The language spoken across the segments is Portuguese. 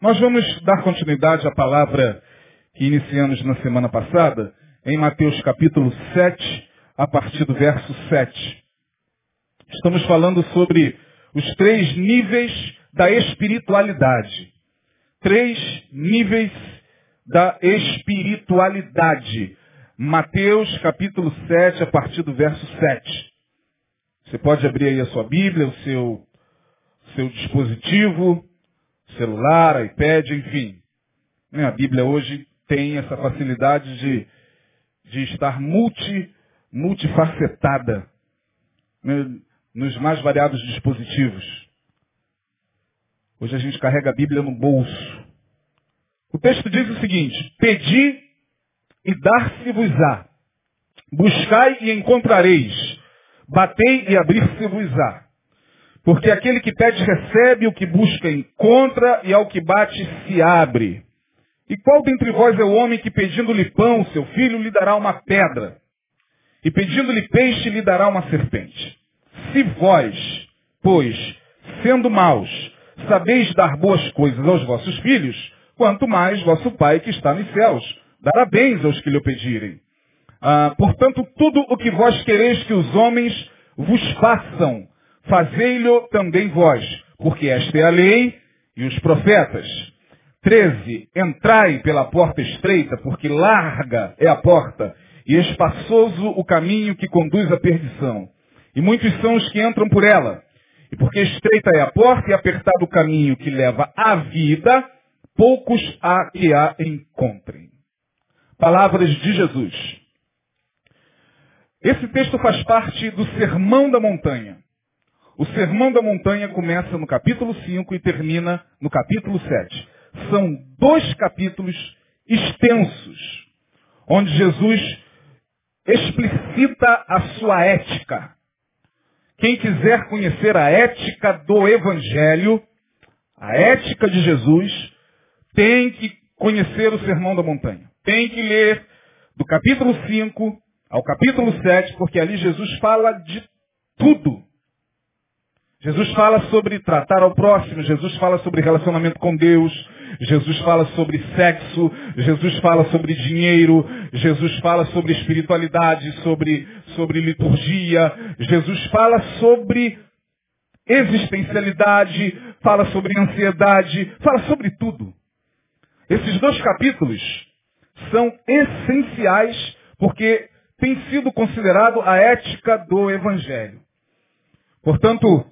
Nós vamos dar continuidade à palavra que iniciamos na semana passada, em Mateus capítulo 7, a partir do verso 7. Estamos falando sobre os três níveis da espiritualidade. Três níveis da espiritualidade. Mateus capítulo 7, a partir do verso 7. Você pode abrir aí a sua Bíblia, o seu, seu dispositivo, celular, iPad, enfim. Né, a Bíblia hoje tem essa facilidade de, de estar multi, multifacetada né, nos mais variados dispositivos. Hoje a gente carrega a Bíblia no bolso. O texto diz o seguinte, pedi e dar-se-vos-á. Buscai e encontrareis. Batei e abrir-se-vos-á. Porque aquele que pede recebe, o que busca encontra, e ao que bate se abre. E qual dentre vós é o homem que pedindo-lhe pão, seu filho, lhe dará uma pedra? E pedindo-lhe peixe, lhe dará uma serpente? Se vós, pois, sendo maus, sabeis dar boas coisas aos vossos filhos, quanto mais vosso Pai que está nos céus dará bens aos que lhe pedirem. Ah, portanto, tudo o que vós quereis que os homens vos façam, fazei-lo também vós, porque esta é a lei e os profetas. 13. Entrai pela porta estreita, porque larga é a porta, e espaçoso o caminho que conduz à perdição. E muitos são os que entram por ela. E porque estreita é a porta e apertado o caminho que leva à vida, poucos há que a encontrem. Palavras de Jesus. Esse texto faz parte do Sermão da Montanha. O Sermão da Montanha começa no capítulo 5 e termina no capítulo 7. São dois capítulos extensos, onde Jesus explicita a sua ética. Quem quiser conhecer a ética do Evangelho, a ética de Jesus, tem que conhecer o Sermão da Montanha. Tem que ler do capítulo 5 ao capítulo 7, porque ali Jesus fala de tudo. Jesus fala sobre tratar ao próximo, Jesus fala sobre relacionamento com Deus, Jesus fala sobre sexo, Jesus fala sobre dinheiro, Jesus fala sobre espiritualidade, sobre, sobre liturgia, Jesus fala sobre existencialidade, fala sobre ansiedade, fala sobre tudo. Esses dois capítulos são essenciais porque tem sido considerado a ética do Evangelho. Portanto,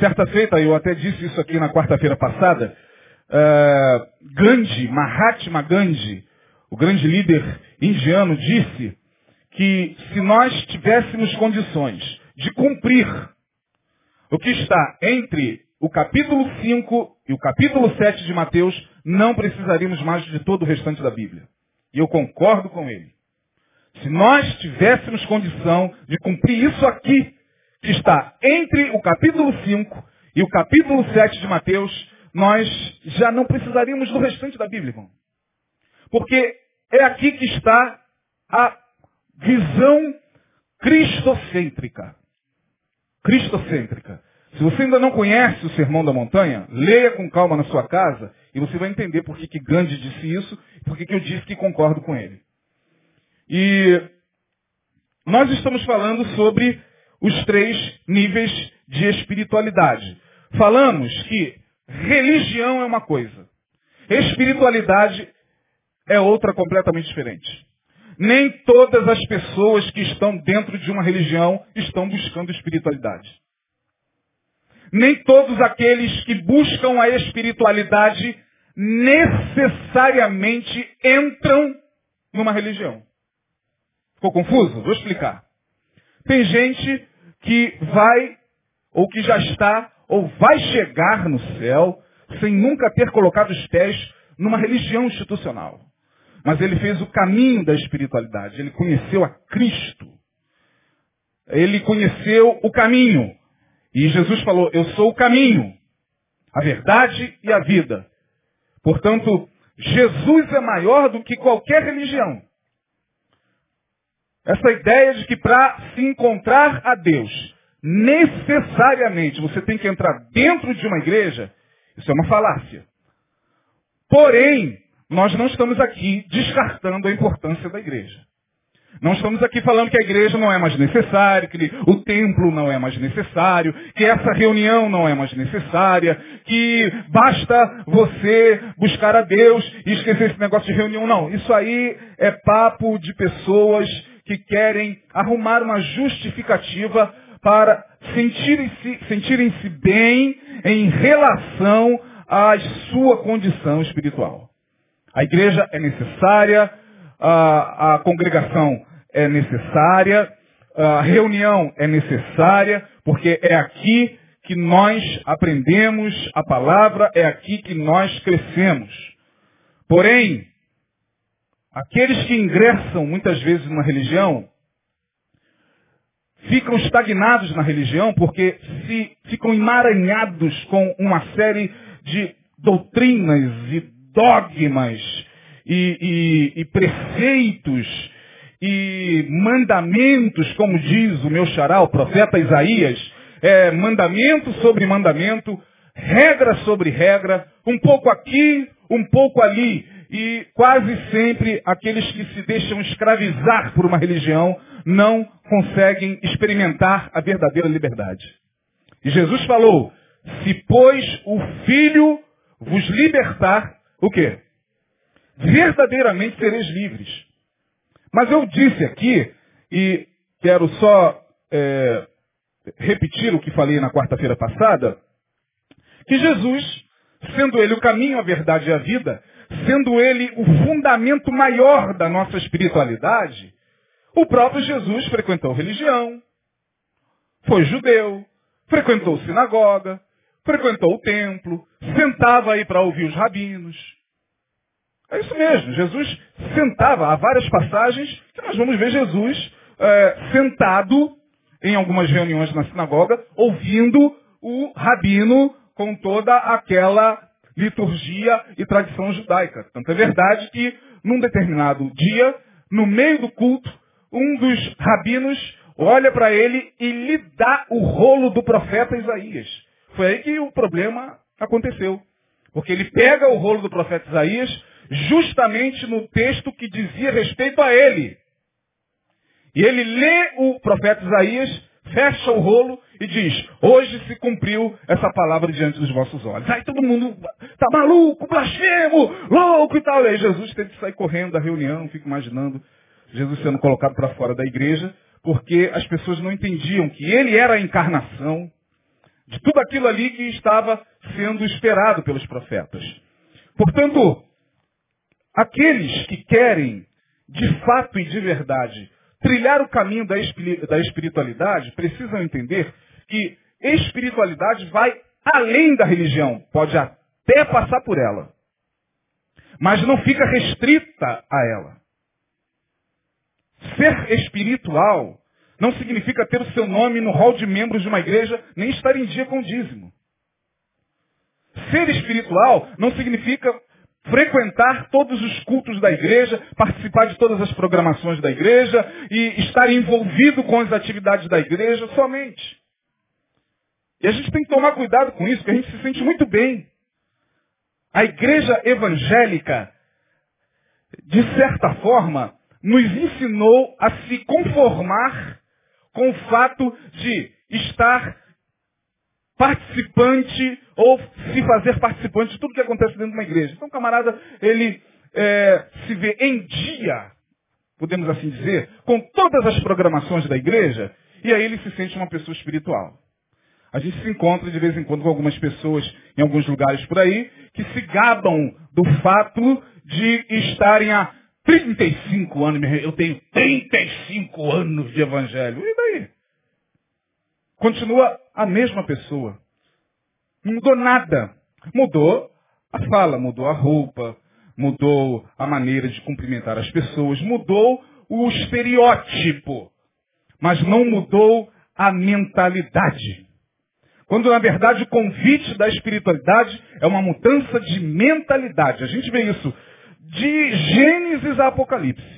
certa feita, eu até disse isso aqui na quarta-feira passada, uh, Gandhi, Mahatma Gandhi, o grande líder indiano, disse que se nós tivéssemos condições de cumprir o que está entre o capítulo 5 e o capítulo 7 de Mateus, não precisaríamos mais de todo o restante da Bíblia. E eu concordo com ele. Se nós tivéssemos condição de cumprir isso aqui, está entre o capítulo 5 e o capítulo 7 de Mateus, nós já não precisaríamos do restante da Bíblia, irmão. Porque é aqui que está a visão cristocêntrica. Cristocêntrica. Se você ainda não conhece o Sermão da Montanha, leia com calma na sua casa e você vai entender por que, que Gandhi disse isso e por que, que eu disse que concordo com ele. E nós estamos falando sobre os três níveis de espiritualidade. Falamos que religião é uma coisa, espiritualidade é outra completamente diferente. Nem todas as pessoas que estão dentro de uma religião estão buscando espiritualidade. Nem todos aqueles que buscam a espiritualidade necessariamente entram numa religião. Ficou confuso? Vou explicar. Tem gente que vai, ou que já está, ou vai chegar no céu, sem nunca ter colocado os pés numa religião institucional. Mas ele fez o caminho da espiritualidade. Ele conheceu a Cristo. Ele conheceu o caminho. E Jesus falou, eu sou o caminho, a verdade e a vida. Portanto, Jesus é maior do que qualquer religião. Essa ideia de que para se encontrar a Deus, necessariamente você tem que entrar dentro de uma igreja, Isso é uma falácia. Porém, nós não estamos aqui descartando a importância da igreja. Não estamos aqui falando que a igreja não é mais necessária, que o templo não é mais necessário, que essa reunião não é mais necessária, que basta você buscar a Deus e esquecer esse negócio de reunião. Não, isso aí é papo de pessoas que querem arrumar uma justificativa para sentirem-se sentirem bem em relação à sua condição espiritual. A igreja é necessária, a, a congregação é necessária, a reunião é necessária, porque é aqui que nós aprendemos a palavra, é aqui que nós crescemos. Porém, aqueles que ingressam muitas vezes numa religião, ficam estagnados na religião porque se ficam emaranhados com uma série de doutrinas e dogmas e, e, e preceitos e mandamentos, como diz o meu xará, o profeta Isaías, é, mandamento sobre mandamento, regra sobre regra, um pouco aqui, um pouco ali. E quase sempre aqueles que se deixam escravizar por uma religião não conseguem experimentar a verdadeira liberdade. E Jesus falou, se pois o Filho vos libertar, o quê? Verdadeiramente sereis livres. Mas eu disse aqui, e quero só é, repetir o que falei na quarta-feira passada, que Jesus, sendo ele o caminho, a verdade e a vida, sendo ele o fundamento maior da nossa espiritualidade, o próprio Jesus frequentou religião, foi judeu, frequentou sinagoga, frequentou o templo, sentava aí para ouvir os rabinos, é isso mesmo. Jesus sentava. Há várias passagens que nós vamos ver Jesus é, sentado em algumas reuniões na sinagoga, ouvindo o rabino com toda aquela liturgia e tradição judaica. Tanto é verdade que, num determinado dia, no meio do culto, um dos rabinos olha para ele e lhe dá o rolo do profeta Isaías. Foi aí que o problema aconteceu. Porque ele pega o rolo do profeta Isaías, justamente no texto que dizia respeito a ele. E ele lê o profeta Isaías, fecha o rolo e diz, hoje se cumpriu essa palavra diante dos vossos olhos. Aí todo mundo tá maluco, blasfemo, louco e tal. E aí Jesus teve que sair correndo da reunião, fico imaginando Jesus sendo colocado para fora da igreja, porque as pessoas não entendiam que ele era a encarnação de tudo aquilo ali que estava sendo esperado pelos profetas. Portanto, Aqueles que querem, de fato e de verdade, trilhar o caminho da espiritualidade, precisam entender que espiritualidade vai além da religião, pode até passar por ela, mas não fica restrita a ela. Ser espiritual não significa ter o seu nome no hall de membros de uma igreja, nem estar em dia com o dízimo. Ser espiritual não significa frequentar todos os cultos da igreja, participar de todas as programações da igreja e estar envolvido com as atividades da igreja somente. E a gente tem que tomar cuidado com isso, porque a gente se sente muito bem. A igreja evangélica, de certa forma, nos ensinou a se conformar com o fato de estar participante ou se fazer participante de tudo que acontece dentro de uma igreja. Então, camarada, ele é, se vê em dia, podemos assim dizer, com todas as programações da igreja, e aí ele se sente uma pessoa espiritual. A gente se encontra de vez em quando com algumas pessoas em alguns lugares por aí que se gabam do fato de estarem há 35 anos. Eu tenho 35 anos de evangelho. E daí? Continua a mesma pessoa. Não mudou nada. Mudou a fala, mudou a roupa, mudou a maneira de cumprimentar as pessoas, mudou o estereótipo, mas não mudou a mentalidade. Quando na verdade o convite da espiritualidade é uma mudança de mentalidade. A gente vê isso de Gênesis a Apocalipse.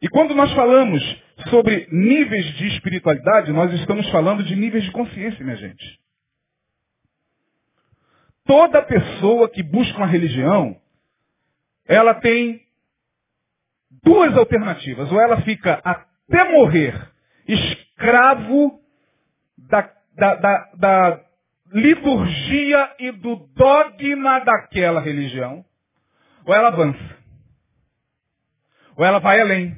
E quando nós falamos sobre níveis de espiritualidade, nós estamos falando de níveis de consciência, minha gente. toda pessoa que busca uma religião, ela tem duas alternativas. Ou ela fica até morrer escravo da, da, da, da liturgia e do dogma daquela religião, ou ela avança. Ou ela vai além.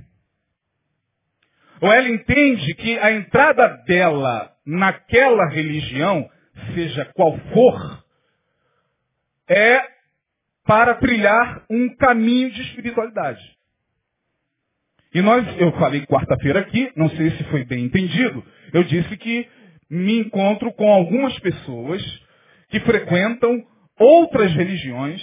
Ou ela entende que a entrada dela naquela religião, seja qual for, é para trilhar um caminho de espiritualidade. E nós, eu falei quarta-feira aqui, não sei se foi bem entendido, eu disse que me encontro com algumas pessoas que frequentam outras religiões,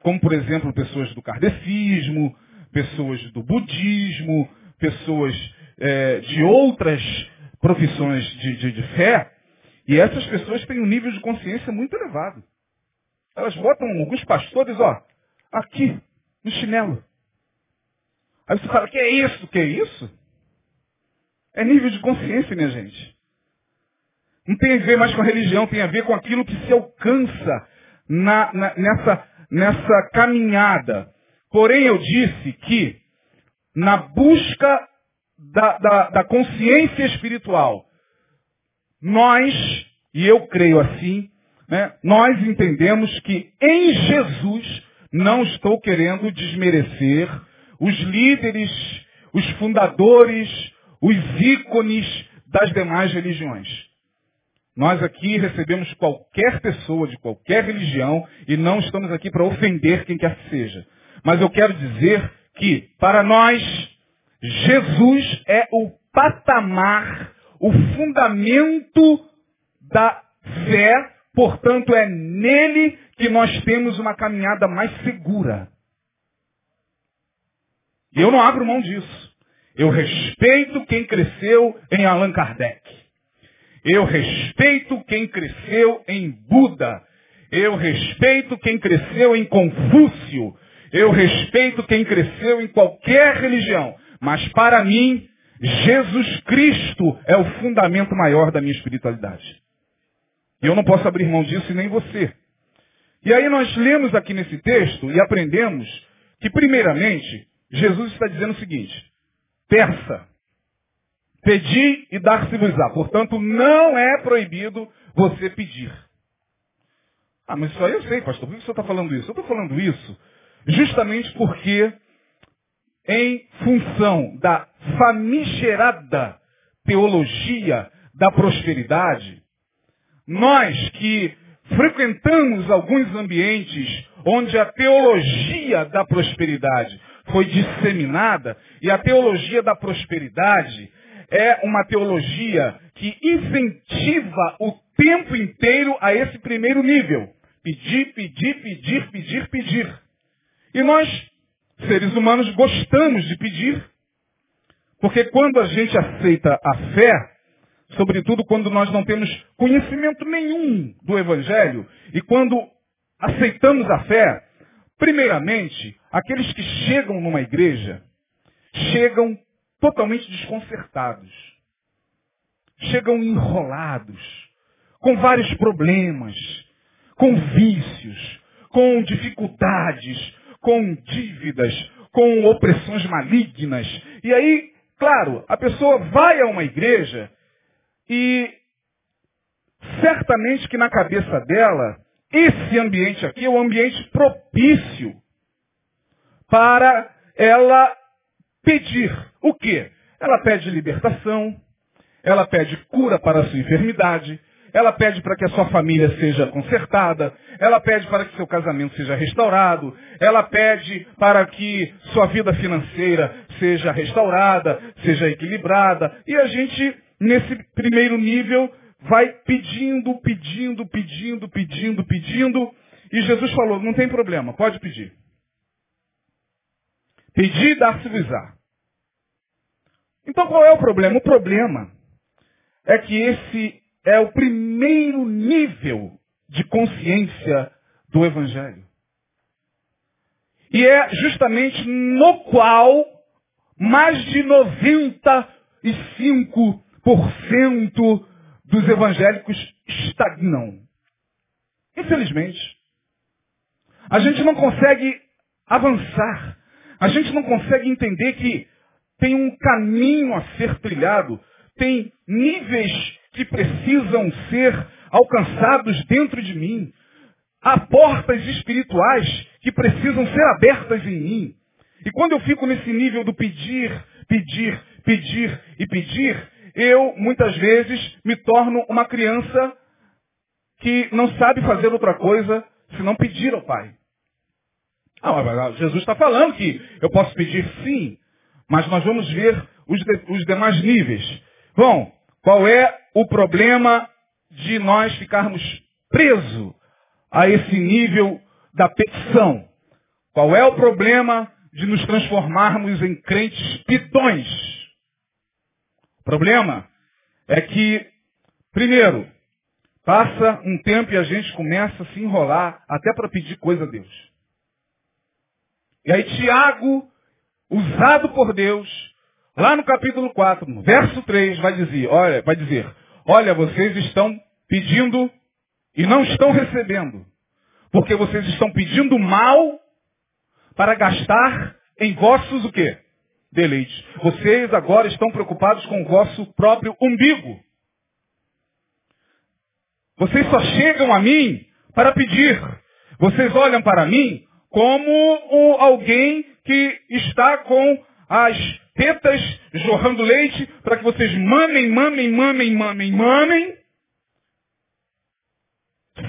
como por exemplo pessoas do kardecismo, pessoas do budismo, pessoas é, de outras profissões de, de, de fé, e essas pessoas têm um nível de consciência muito elevado. Elas botam alguns pastores, ó, aqui, no chinelo. Aí você fala, que é isso? Que é isso? É nível de consciência, minha gente. Não tem a ver mais com a religião, tem a ver com aquilo que se alcança na, na, nessa, nessa caminhada. Porém, eu disse que na busca da, da, da consciência espiritual, nós, e eu creio assim, né, nós entendemos que em Jesus, não estou querendo desmerecer os líderes, os fundadores, os ícones das demais religiões. Nós aqui recebemos qualquer pessoa de qualquer religião e não estamos aqui para ofender quem quer que seja. Mas eu quero dizer que, para nós, Jesus é o patamar, o fundamento da fé, portanto, é nele que nós temos uma caminhada mais segura. E eu não abro mão disso. Eu respeito quem cresceu em Allan Kardec. Eu respeito quem cresceu em Buda. Eu respeito quem cresceu em Confúcio. Eu respeito quem cresceu em qualquer religião. Mas para mim, Jesus Cristo é o fundamento maior da minha espiritualidade. E eu não posso abrir mão disso e nem você. E aí nós lemos aqui nesse texto e aprendemos que, primeiramente, Jesus está dizendo o seguinte: peça, Pedi e dar-se-vos-á. Portanto, não é proibido você pedir. Ah, mas isso aí eu sei, pastor. Por que você está falando isso? Eu estou falando isso justamente porque, em função da famigerada teologia da prosperidade, nós que frequentamos alguns ambientes onde a teologia da prosperidade foi disseminada, e a teologia da prosperidade é uma teologia que incentiva o tempo inteiro a esse primeiro nível. Pedir, pedir, pedir, pedir, pedir. E nós, seres humanos, gostamos de pedir. Porque quando a gente aceita a fé, sobretudo quando nós não temos conhecimento nenhum do Evangelho, e quando aceitamos a fé, primeiramente, aqueles que chegam numa igreja, chegam totalmente desconcertados. Chegam enrolados, com vários problemas, com vícios, com dificuldades, com dívidas, com opressões malignas. E aí, claro, a pessoa vai a uma igreja e certamente que na cabeça dela, esse ambiente aqui é um ambiente propício para ela pedir o quê? Ela pede libertação, ela pede cura para a sua enfermidade, ela pede para que a sua família seja consertada, ela pede para que seu casamento seja restaurado, ela pede para que sua vida financeira seja restaurada, seja equilibrada. E a gente, nesse primeiro nível, vai pedindo, pedindo, pedindo, pedindo, pedindo. E Jesus falou, não tem problema, pode pedir. Pedir e dar-se-vos-á. Então qual é o problema? O problema é que esse é o primeiro nível de consciência do Evangelho. E é justamente no qual mais de 95% dos evangélicos estagnam. Infelizmente. A gente não consegue avançar. A gente não consegue entender que tem um caminho a ser trilhado, tem níveis que precisam ser alcançados dentro de mim. Há portas espirituais que precisam ser abertas em mim. E quando eu fico nesse nível do pedir, pedir, pedir e pedir, eu muitas vezes me torno uma criança que não sabe fazer outra coisa senão pedir ao Pai. Ah, Jesus está falando que eu posso pedir sim, mas nós vamos ver os, de, os demais níveis. Bom, qual é o problema de nós ficarmos presos a esse nível da petição? Qual é o problema de nos transformarmos em crentes pitões? O problema é que, primeiro, passa um tempo e a gente começa a se enrolar até para pedir coisa a Deus. E aí Tiago, usado por Deus, lá no capítulo 4, no verso 3, vai dizer, olha, vai dizer, olha, vocês estão pedindo e não estão recebendo. Porque vocês estão pedindo mal para gastar em vossos o quê? Deleites. Vocês agora estão preocupados com o vosso próprio umbigo. Vocês só chegam a mim para pedir. Vocês olham para mim como alguém que está com as tetas jorrando leite para que vocês mamem, mamem, mamem, mamem, mamem,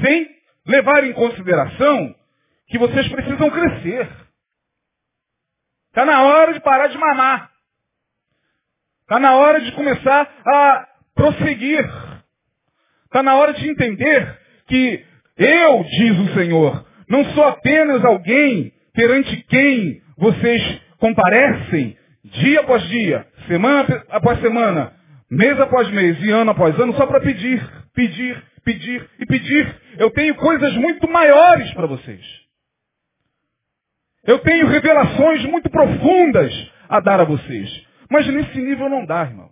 sem levar em consideração que vocês precisam crescer. Está na hora de parar de mamar. Está na hora de começar a prosseguir. Está na hora de entender que eu, diz o Senhor, não sou apenas alguém perante quem vocês comparecem dia após dia, semana após semana, mês após mês e ano após ano, só para pedir, pedir, pedir e pedir. Eu tenho coisas muito maiores para vocês. Eu tenho revelações muito profundas a dar a vocês. Mas nesse nível não dá, irmão.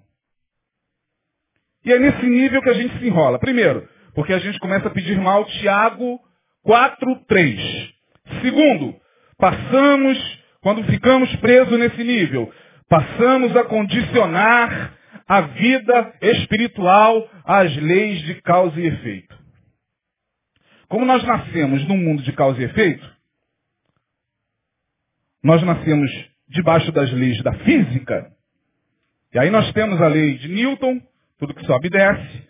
E é nesse nível que a gente se enrola. Primeiro, porque a gente começa a pedir mal Tiago 4, 3. Segundo, passamos, quando ficamos presos nesse nível, passamos a condicionar a vida espiritual às leis de causa e efeito. Como nós nascemos num mundo de causa e efeito, nós nascemos debaixo das leis da física, e aí nós temos a lei de Newton, tudo que sobe e desce,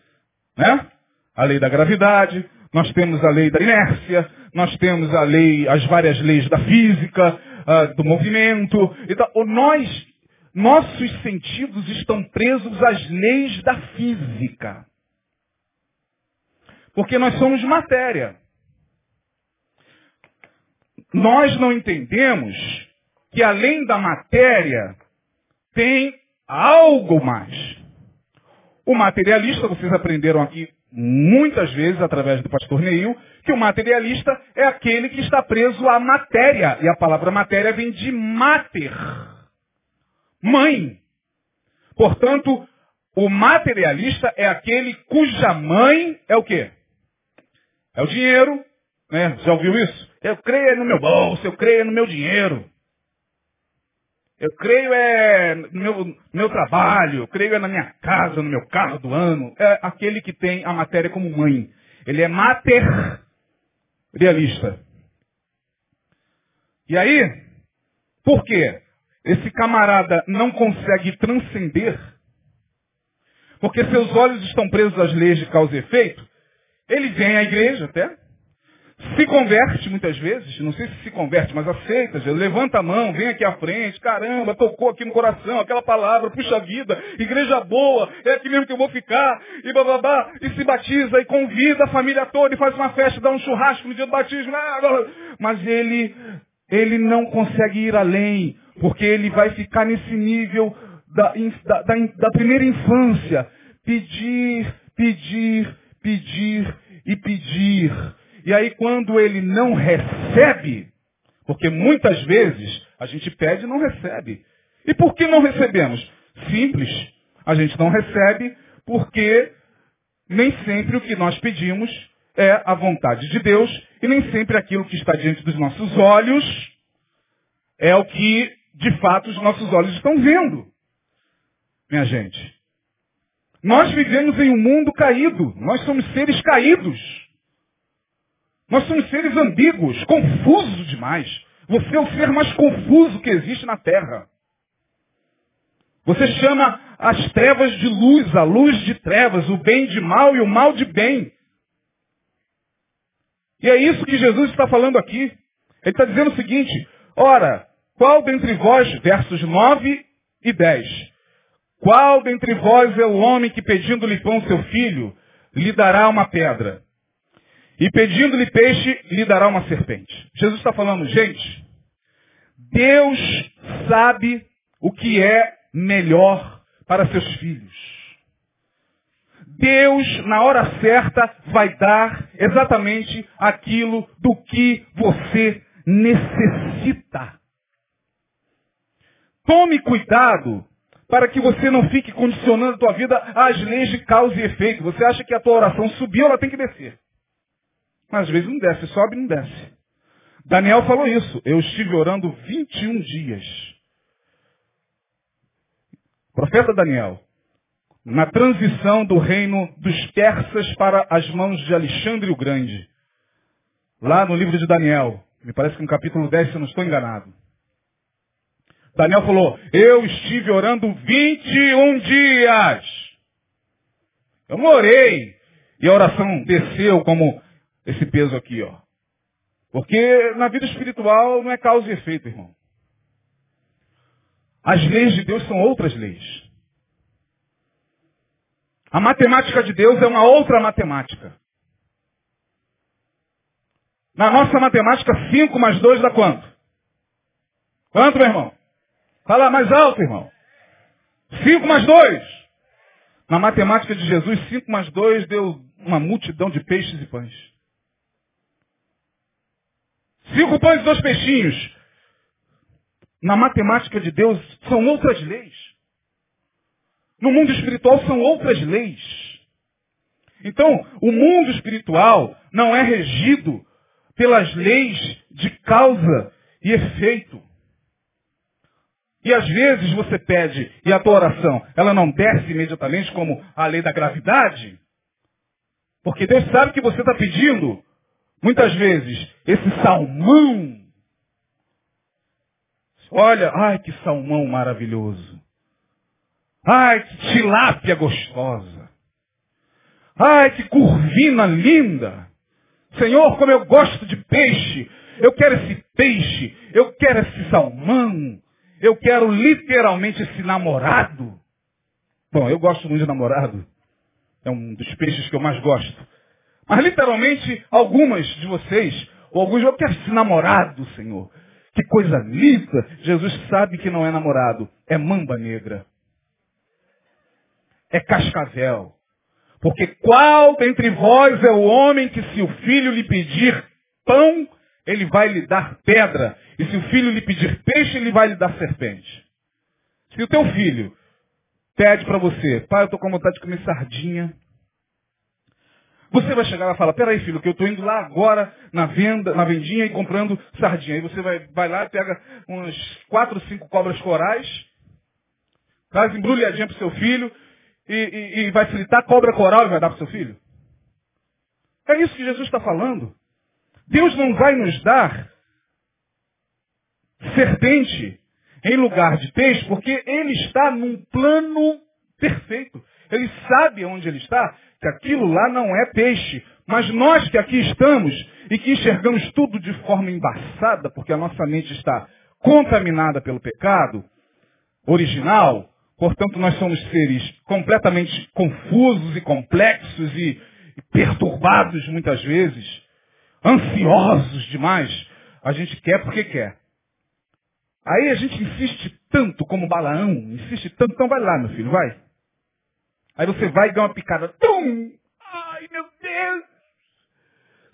né? A lei da gravidade, nós temos a lei da inércia, nós temos a lei, as várias leis da física, uh, do movimento. Então, nós, nossos sentidos estão presos às leis da física. Porque nós somos matéria. Nós não entendemos que além da matéria tem algo mais. O materialista, vocês aprenderam aqui muitas vezes através do pastor Neil, que o materialista é aquele que está preso à matéria. E a palavra matéria vem de mater. Mãe. Portanto, o materialista é aquele cuja mãe é o quê? É o dinheiro. Né? Já ouviu isso? Eu creio no meu bolso, eu creio no meu dinheiro. Eu creio é no meu, meu trabalho, eu creio é na minha casa, no meu carro do ano. É aquele que tem a matéria como mãe. Ele é materialista. E aí, por quê? Esse camarada não consegue transcender, porque seus olhos estão presos às leis de causa e efeito. Ele vem à igreja até, se converte muitas vezes, não sei se se converte, mas aceita, levanta a mão, vem aqui à frente, caramba, tocou aqui no coração, aquela palavra, puxa vida, igreja boa, é aqui mesmo que eu vou ficar, e bababá, e se batiza, e convida a família toda, e faz uma festa, dá um churrasco no dia do batismo, ah, mas ele, ele não consegue ir além, porque ele vai ficar nesse nível da, da, da, da primeira infância, pedir, pedir, pedir e pedir e aí quando ele não recebe, porque muitas vezes a gente pede e não recebe. E por que não recebemos? Simples. A gente não recebe porque nem sempre o que nós pedimos é a vontade de Deus e nem sempre aquilo que está diante dos nossos olhos é o que, de fato, os nossos olhos estão vendo. Minha gente. Nós vivemos em um mundo caído. Nós somos seres caídos. Nós somos seres ambíguos, confusos demais. Você é o ser mais confuso que existe na Terra. Você chama as trevas de luz, a luz de trevas, o bem de mal e o mal de bem. E é isso que Jesus está falando aqui. Ele está dizendo o seguinte, ora, qual dentre vós, versos 9 e 10, qual dentre vós é o homem que pedindo-lhe pão seu filho, lhe dará uma pedra? E pedindo-lhe peixe, lhe dará uma serpente. Jesus está falando, gente, Deus sabe o que é melhor para seus filhos. Deus, na hora certa, vai dar exatamente aquilo do que você necessita. Tome cuidado para que você não fique condicionando a tua vida às leis de causa e efeito. Você acha que a tua oração subiu, ela tem que descer. Mas às vezes não desce, sobe e não desce. Daniel falou isso. Eu estive orando 21 dias. Profeta Daniel, na transição do reino dos persas para as mãos de Alexandre o Grande. Lá no livro de Daniel, me parece que no capítulo 10, se eu não estou enganado. Daniel falou, eu estive orando 21 dias. Eu não orei. E a oração desceu como esse peso aqui, ó. Porque na vida espiritual não é causa e efeito, irmão. As leis de Deus são outras leis. A matemática de Deus é uma outra matemática. Na nossa matemática, 5 mais 2 dá quanto? Quanto, meu irmão? Fala mais alto, irmão. 5 mais 2. Na matemática de Jesus, 5 mais 2 deu uma multidão de peixes e pães. Cinco pães e dois peixinhos. Na matemática de Deus são outras leis. No mundo espiritual são outras leis. Então, o mundo espiritual não é regido pelas leis de causa e efeito. E às vezes você pede e a tua oração, ela não desce imediatamente como a lei da gravidade. Porque Deus sabe que você está pedindo, muitas vezes, esse salmão. Olha, ai que salmão maravilhoso. Ai que tilápia gostosa. Ai que curvina linda. Senhor, como eu gosto de peixe. Eu quero esse peixe. Eu quero esse salmão. Eu quero literalmente esse namorado. Bom, eu gosto muito de namorado. É um dos peixes que eu mais gosto. Mas literalmente, algumas de vocês, ou alguns, eu quero esse namorado, Senhor. Que coisa linda. Jesus sabe que não é namorado. É mamba negra. É cascavel. Porque qual dentre vós é o homem que se o filho lhe pedir pão, ele vai lhe dar pedra. E se o filho lhe pedir peixe, ele vai lhe dar serpente. Se o teu filho pede para você, pai, eu estou com vontade de comer sardinha. Você vai chegar lá e falar, peraí filho, que eu estou indo lá agora na venda, na vendinha e comprando sardinha. Aí você vai, vai lá e pega umas quatro, cinco cobras corais, traz embrulhadinha para o seu filho e, e, e vai fritar cobra coral e vai dar para o seu filho. É isso que Jesus está falando. Deus não vai nos dar serpente em lugar de peixe, porque ele está num plano perfeito. Ele sabe onde ele está, que aquilo lá não é peixe. Mas nós que aqui estamos e que enxergamos tudo de forma embaçada, porque a nossa mente está contaminada pelo pecado original, portanto nós somos seres completamente confusos e complexos e, e perturbados muitas vezes, ansiosos demais. A gente quer porque quer. Aí a gente insiste tanto como Balaão, insiste tanto, então vai lá, meu filho, vai. Aí você vai e dá uma picada. Tum! Ai, meu Deus!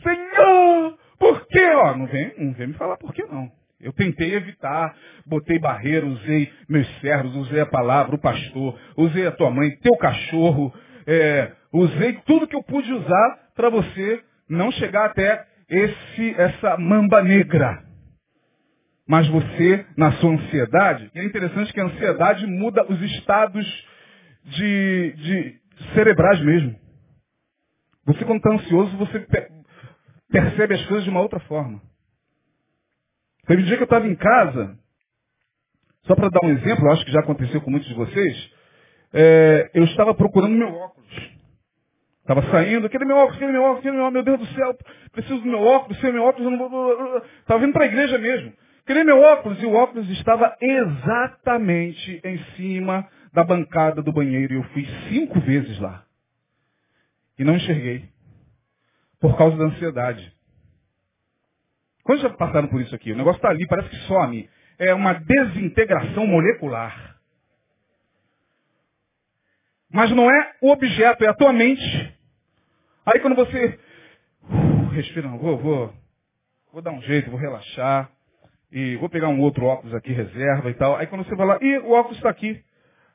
Senhor! Por quê? Ó, não vem, não vem me falar por que não. Eu tentei evitar, botei barreira, usei meus servos, usei a palavra, o pastor, usei a tua mãe, teu cachorro, é, usei tudo que eu pude usar para você não chegar até esse, essa mamba negra. Mas você, na sua ansiedade, é interessante que a ansiedade muda os estados de, de cerebrais mesmo. Você, quando está ansioso, você percebe as coisas de uma outra forma. Teve um dia que eu estava em casa, só para dar um exemplo, acho que já aconteceu com muitos de vocês, é, eu estava procurando meu óculos. Estava saindo, aquele meu óculos, aquele meu óculos, aquele meu óculos, meu Deus do céu, preciso do meu óculos, sem meu óculos, eu não vou. Estava vindo para a igreja mesmo. Queria meu óculos e o óculos estava exatamente em cima da bancada do banheiro. E eu fui cinco vezes lá. E não enxerguei. Por causa da ansiedade. Quando já passaram por isso aqui? O negócio está ali, parece que some. É uma desintegração molecular. Mas não é o objeto, é a tua mente. Aí quando você uh, respira, vou, vou, vou dar um jeito, vou relaxar. E vou pegar um outro óculos aqui, reserva e tal. Aí quando você vai lá, e o óculos está aqui.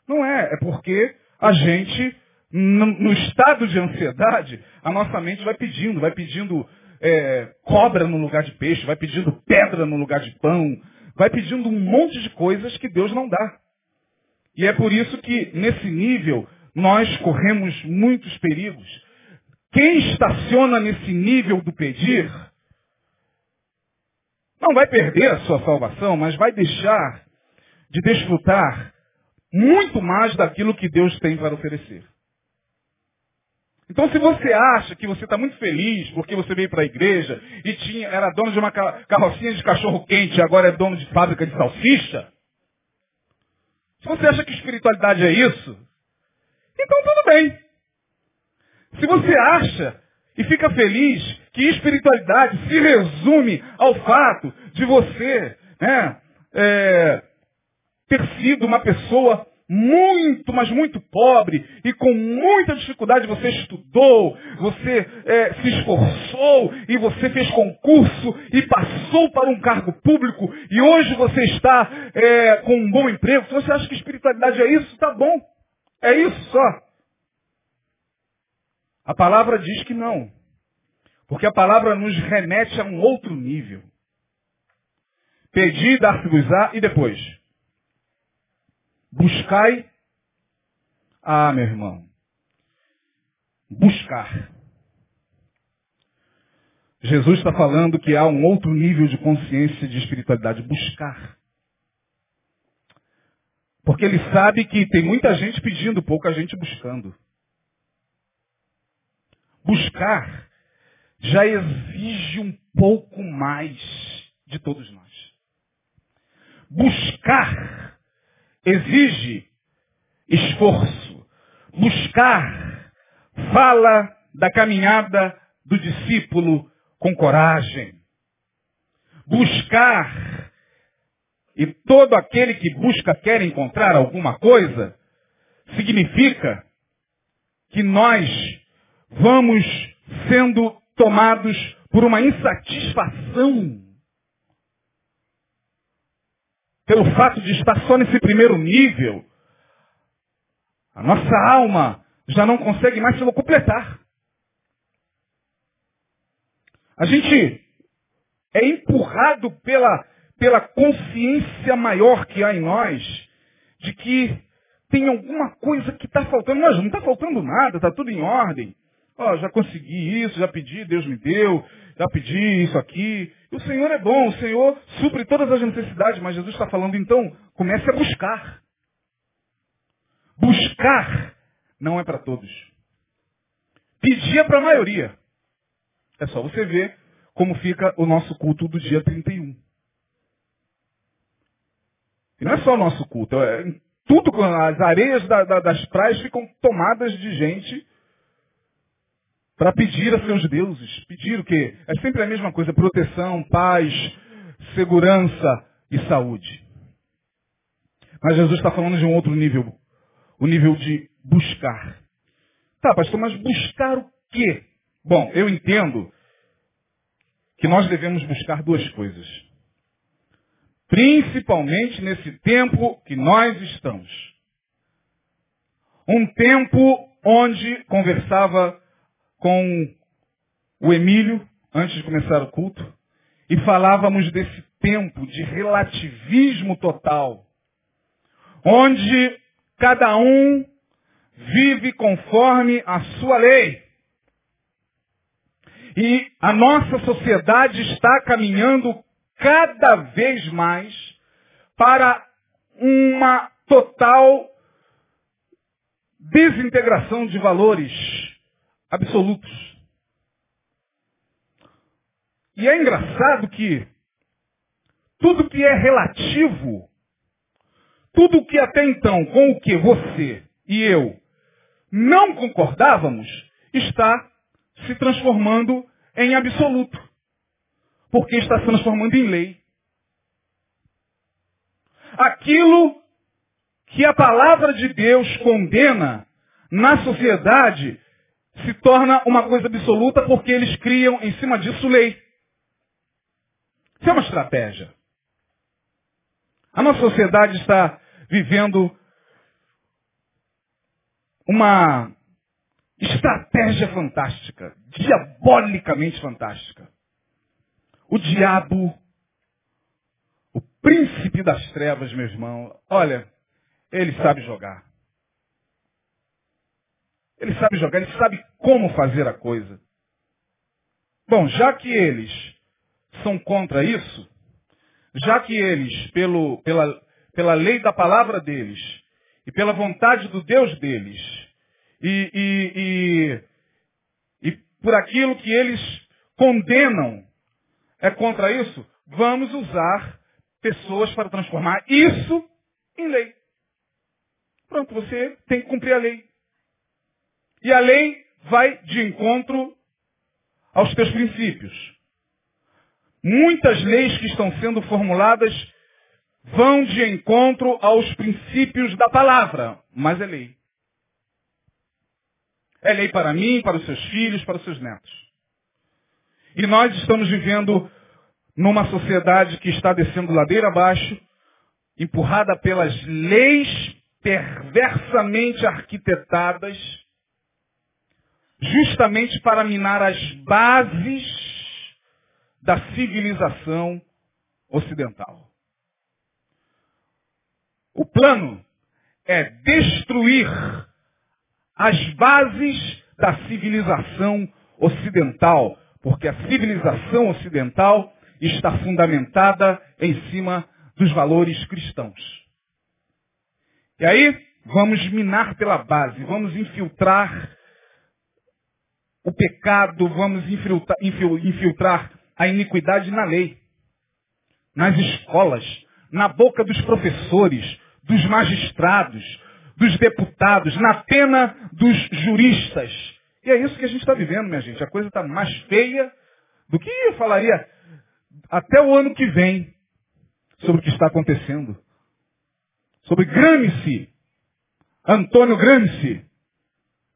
Não é, é porque a gente, no, estado de ansiedade, a nossa mente vai pedindo, vai pedindo é, cobra no lugar de peixe, vai pedindo pedra no lugar de pão, vai pedindo um monte de coisas que Deus não dá. E é por isso que, nesse nível, nós corremos muitos perigos. Quem estaciona nesse nível do pedir, não vai perder a sua salvação, mas vai deixar de desfrutar muito mais daquilo que Deus tem para oferecer. Então, se você acha que você está muito feliz porque você veio para a igreja e tinha, era dono de uma carrocinha de cachorro quente e agora é dono de fábrica de salsicha, se você acha que espiritualidade é isso, então tudo bem. Se você acha e fica feliz que espiritualidade se resume ao fato de você né, é, ter sido uma pessoa muito, mas muito pobre e com muita dificuldade você estudou, você é, se esforçou e você fez concurso e passou para um cargo público e hoje você está é, com um bom emprego. Se você acha que espiritualidade é isso, tá bom. É isso só. A palavra diz que não. Porque a palavra nos remete a um outro nível. Pedir, dar-se-vos-á e depois. Buscai. Ah, meu irmão. Buscar. Jesus está falando que há um outro nível de consciência de espiritualidade. Buscar. Porque ele sabe que tem muita gente pedindo, pouca gente buscando. Buscar já exige um pouco mais de todos nós. Buscar exige esforço. Buscar fala da caminhada do discípulo com coragem. Buscar, e todo aquele que busca quer encontrar alguma coisa, significa que nós vamos sendo tomados por uma insatisfação pelo fato de estar só nesse primeiro nível, a nossa alma já não consegue mais se completar. A gente é empurrado pela, pela consciência maior que há em nós de que tem alguma coisa que está faltando. Mas não está faltando nada, está tudo em ordem. Oh, já consegui isso, já pedi, Deus me deu, já pedi isso aqui. E o Senhor é bom, o Senhor supre todas as necessidades, mas Jesus está falando, então, comece a buscar. Buscar não é para todos. Pedir é para a maioria. É só você ver como fica o nosso culto do dia 31. E não é só o nosso culto, é, tudo, as areias da, da, das praias ficam tomadas de gente para pedir a seus deuses. Pedir o quê? É sempre a mesma coisa: proteção, paz, segurança e saúde. Mas Jesus está falando de um outro nível. O nível de buscar. Tá, pastor, mas buscar o quê? Bom, eu entendo que nós devemos buscar duas coisas. Principalmente nesse tempo que nós estamos. Um tempo onde conversava com o Emílio, antes de começar o culto, e falávamos desse tempo de relativismo total, onde cada um vive conforme a sua lei. E a nossa sociedade está caminhando cada vez mais para uma total desintegração de valores absolutos. E é engraçado que tudo que é relativo, tudo que até então com o que você e eu não concordávamos, está se transformando em absoluto. Porque está se transformando em lei. Aquilo que a palavra de Deus condena na sociedade se torna uma coisa absoluta porque eles criam em cima disso lei. Isso é uma estratégia. A nossa sociedade está vivendo uma estratégia fantástica, diabolicamente fantástica. O diabo, o príncipe das trevas, meu irmão, olha, ele sabe jogar. Ele sabe jogar, ele sabe como fazer a coisa. Bom, já que eles são contra isso, já que eles, pelo, pela, pela lei da palavra deles e pela vontade do Deus deles, e, e, e, e por aquilo que eles condenam é contra isso, vamos usar pessoas para transformar isso em lei. Pronto, você tem que cumprir a lei. E a lei vai de encontro aos teus princípios. Muitas leis que estão sendo formuladas vão de encontro aos princípios da palavra, mas é lei. É lei para mim, para os seus filhos, para os seus netos. E nós estamos vivendo numa sociedade que está descendo ladeira abaixo, empurrada pelas leis perversamente arquitetadas, justamente para minar as bases da civilização ocidental. O plano é destruir as bases da civilização ocidental, porque a civilização ocidental está fundamentada em cima dos valores cristãos. E aí, vamos minar pela base, vamos infiltrar o pecado, vamos infiltrar, infiltrar a iniquidade na lei, nas escolas, na boca dos professores, dos magistrados, dos deputados, na pena dos juristas. E é isso que a gente está vivendo, minha gente. A coisa está mais feia do que eu falaria até o ano que vem sobre o que está acontecendo sobre Gramsci, Antônio Gramsci,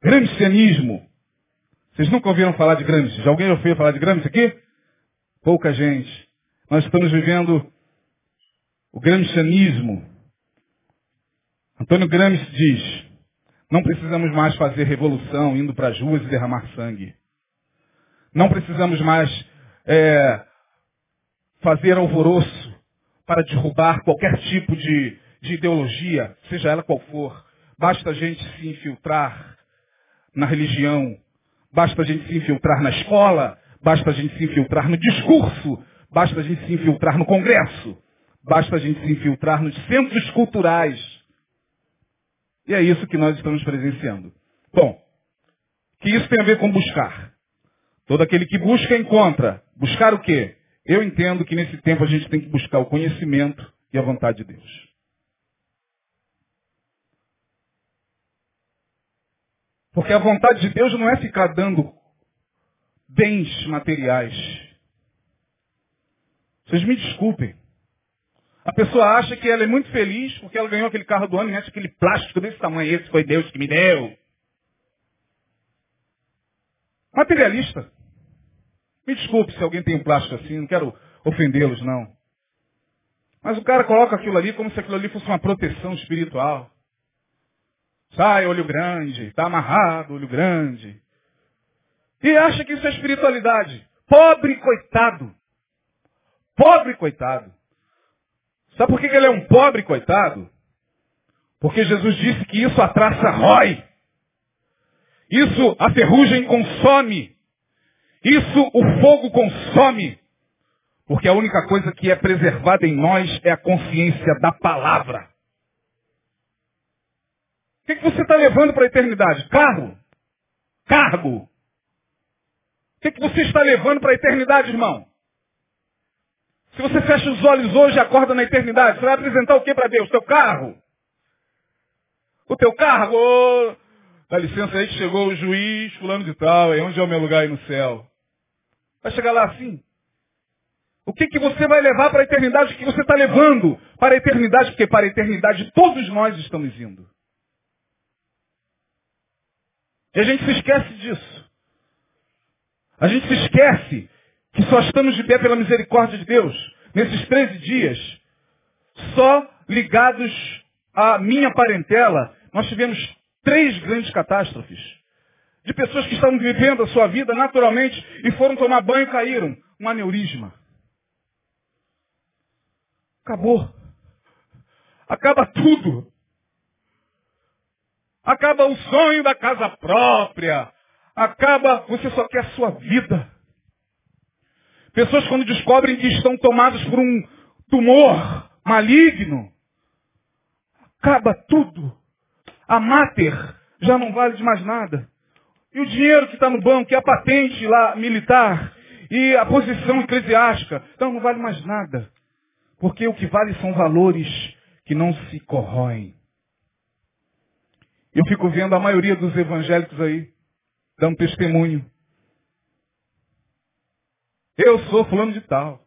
Gramscianismo. Vocês nunca ouviram falar de Gramsci? Já alguém ouviu falar de Gramsci aqui? Pouca gente. Nós estamos vivendo o Gramscianismo. Antônio Gramsci diz, não precisamos mais fazer revolução indo para as ruas e derramar sangue. Não precisamos mais é, fazer alvoroço para derrubar qualquer tipo de de ideologia, seja ela qual for. Basta a gente se infiltrar na religião, basta a gente se infiltrar na escola, basta a gente se infiltrar no discurso, basta a gente se infiltrar no congresso, basta a gente se infiltrar nos centros culturais. E é isso que nós estamos presenciando. Bom, que isso tem a ver com buscar. Todo aquele que busca encontra. Buscar o quê? Eu entendo que nesse tempo a gente tem que buscar o conhecimento e a vontade de Deus. Porque a vontade de Deus não é ficar dando bens materiais. Vocês me desculpem. A pessoa acha que ela é muito feliz porque ela ganhou aquele carro do ano e acha aquele plástico desse tamanho. Esse foi Deus que me deu. Materialista. Me desculpe se alguém tem um plástico assim, não quero ofendê-los, não. Mas o cara coloca aquilo ali como se aquilo ali fosse uma proteção espiritual. Sai, olho grande, está amarrado, olho grande. E acha que isso é espiritualidade. Pobre coitado. Pobre coitado. Sabe por que ele é um pobre coitado? Porque Jesus disse que isso a traça rói. Isso a ferrugem consome. Isso o fogo consome. Porque a única coisa que é preservada em nós é a consciência da palavra. O que, que você está levando para a eternidade? Carro? Cargo? O que, que você está levando para a eternidade, irmão? Se você fecha os olhos hoje e acorda na eternidade, você vai apresentar o que para Deus? Teu carro? O teu carro? Oh, dá licença aí que chegou o juiz fulano de tal, aí onde é o meu lugar aí no céu? Vai chegar lá assim? O que, que você vai levar para a eternidade? O que você está levando para a eternidade? Porque para a eternidade todos nós estamos indo. E a gente se esquece disso. A gente se esquece que só estamos de pé pela misericórdia de Deus nesses 13 dias, só ligados à minha parentela, nós tivemos três grandes catástrofes. De pessoas que estavam vivendo a sua vida naturalmente e foram tomar banho e caíram. Um aneurisma. Acabou. Acaba tudo. Acaba o sonho da casa própria. Acaba, você só quer a sua vida. Pessoas quando descobrem que estão tomadas por um tumor maligno, acaba tudo. A máter já não vale de mais nada. E o dinheiro que está no banco, e a patente lá militar, e a posição eclesiástica, então não vale mais nada. Porque o que vale são valores que não se corroem. Eu fico vendo a maioria dos evangélicos aí, dando testemunho. Eu sou fulano de tal.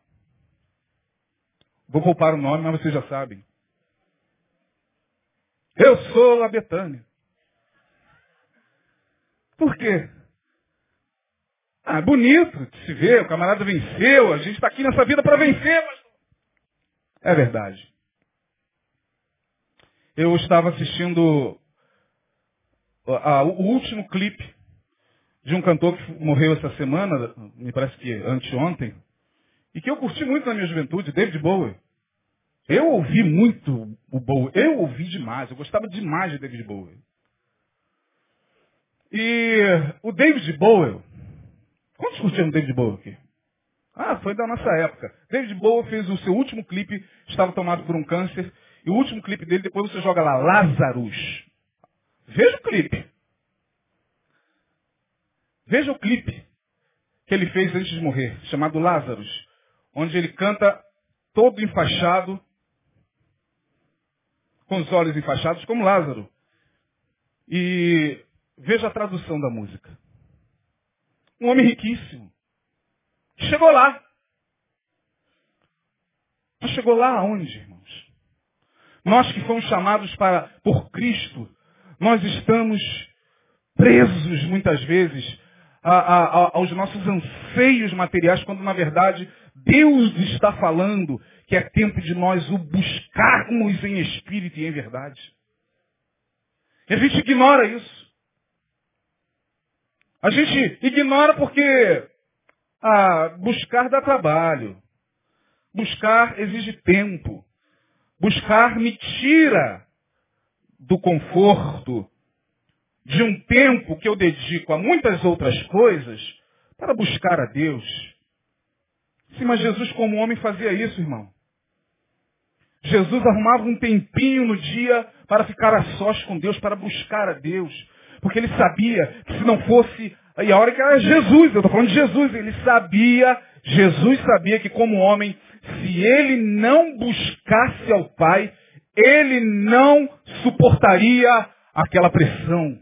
Vou poupar o nome, mas vocês já sabem. Eu sou a Betânia. Por quê? Ah, bonito de se ver, o camarada venceu, a gente está aqui nessa vida para vencer, mas é verdade. Eu estava assistindo o último clipe de um cantor que morreu essa semana, me parece que anteontem, e que eu curti muito na minha juventude, David Bowie. Eu ouvi muito o Bowie, eu ouvi demais, eu gostava demais de David Bowie. E o David Bowie, quantos curtiram David Bowie aqui? Ah, foi da nossa época. David Bowie fez o seu último clipe, estava tomado por um câncer, e o último clipe dele, depois você joga lá, Lazarus. Veja o clipe. Veja o clipe que ele fez antes de morrer, chamado Lazarus, onde ele canta todo enfaixado, com os olhos enfaixados, como Lázaro. E veja a tradução da música. Um homem riquíssimo, Chegou lá. Mas chegou lá aonde, irmãos? Nós que fomos chamados para, por Cristo, nós estamos presos muitas vezes a, a, a, aos nossos anseios materiais, quando na verdade Deus está falando que é tempo de nós o buscarmos em espírito e em verdade. E a gente ignora isso. A gente ignora porque ah, buscar dá trabalho. Buscar exige tempo. Buscar me tira do conforto de um tempo que eu dedico a muitas outras coisas para buscar a Deus. Sim, mas Jesus como homem fazia isso, irmão. Jesus arrumava um tempinho no dia para ficar a sós com Deus, para buscar a Deus. Porque ele sabia que se não fosse e a hora que era Jesus, eu estou falando de Jesus, ele sabia, Jesus sabia que como homem, se ele não buscasse ao Pai, ele não suportaria aquela pressão.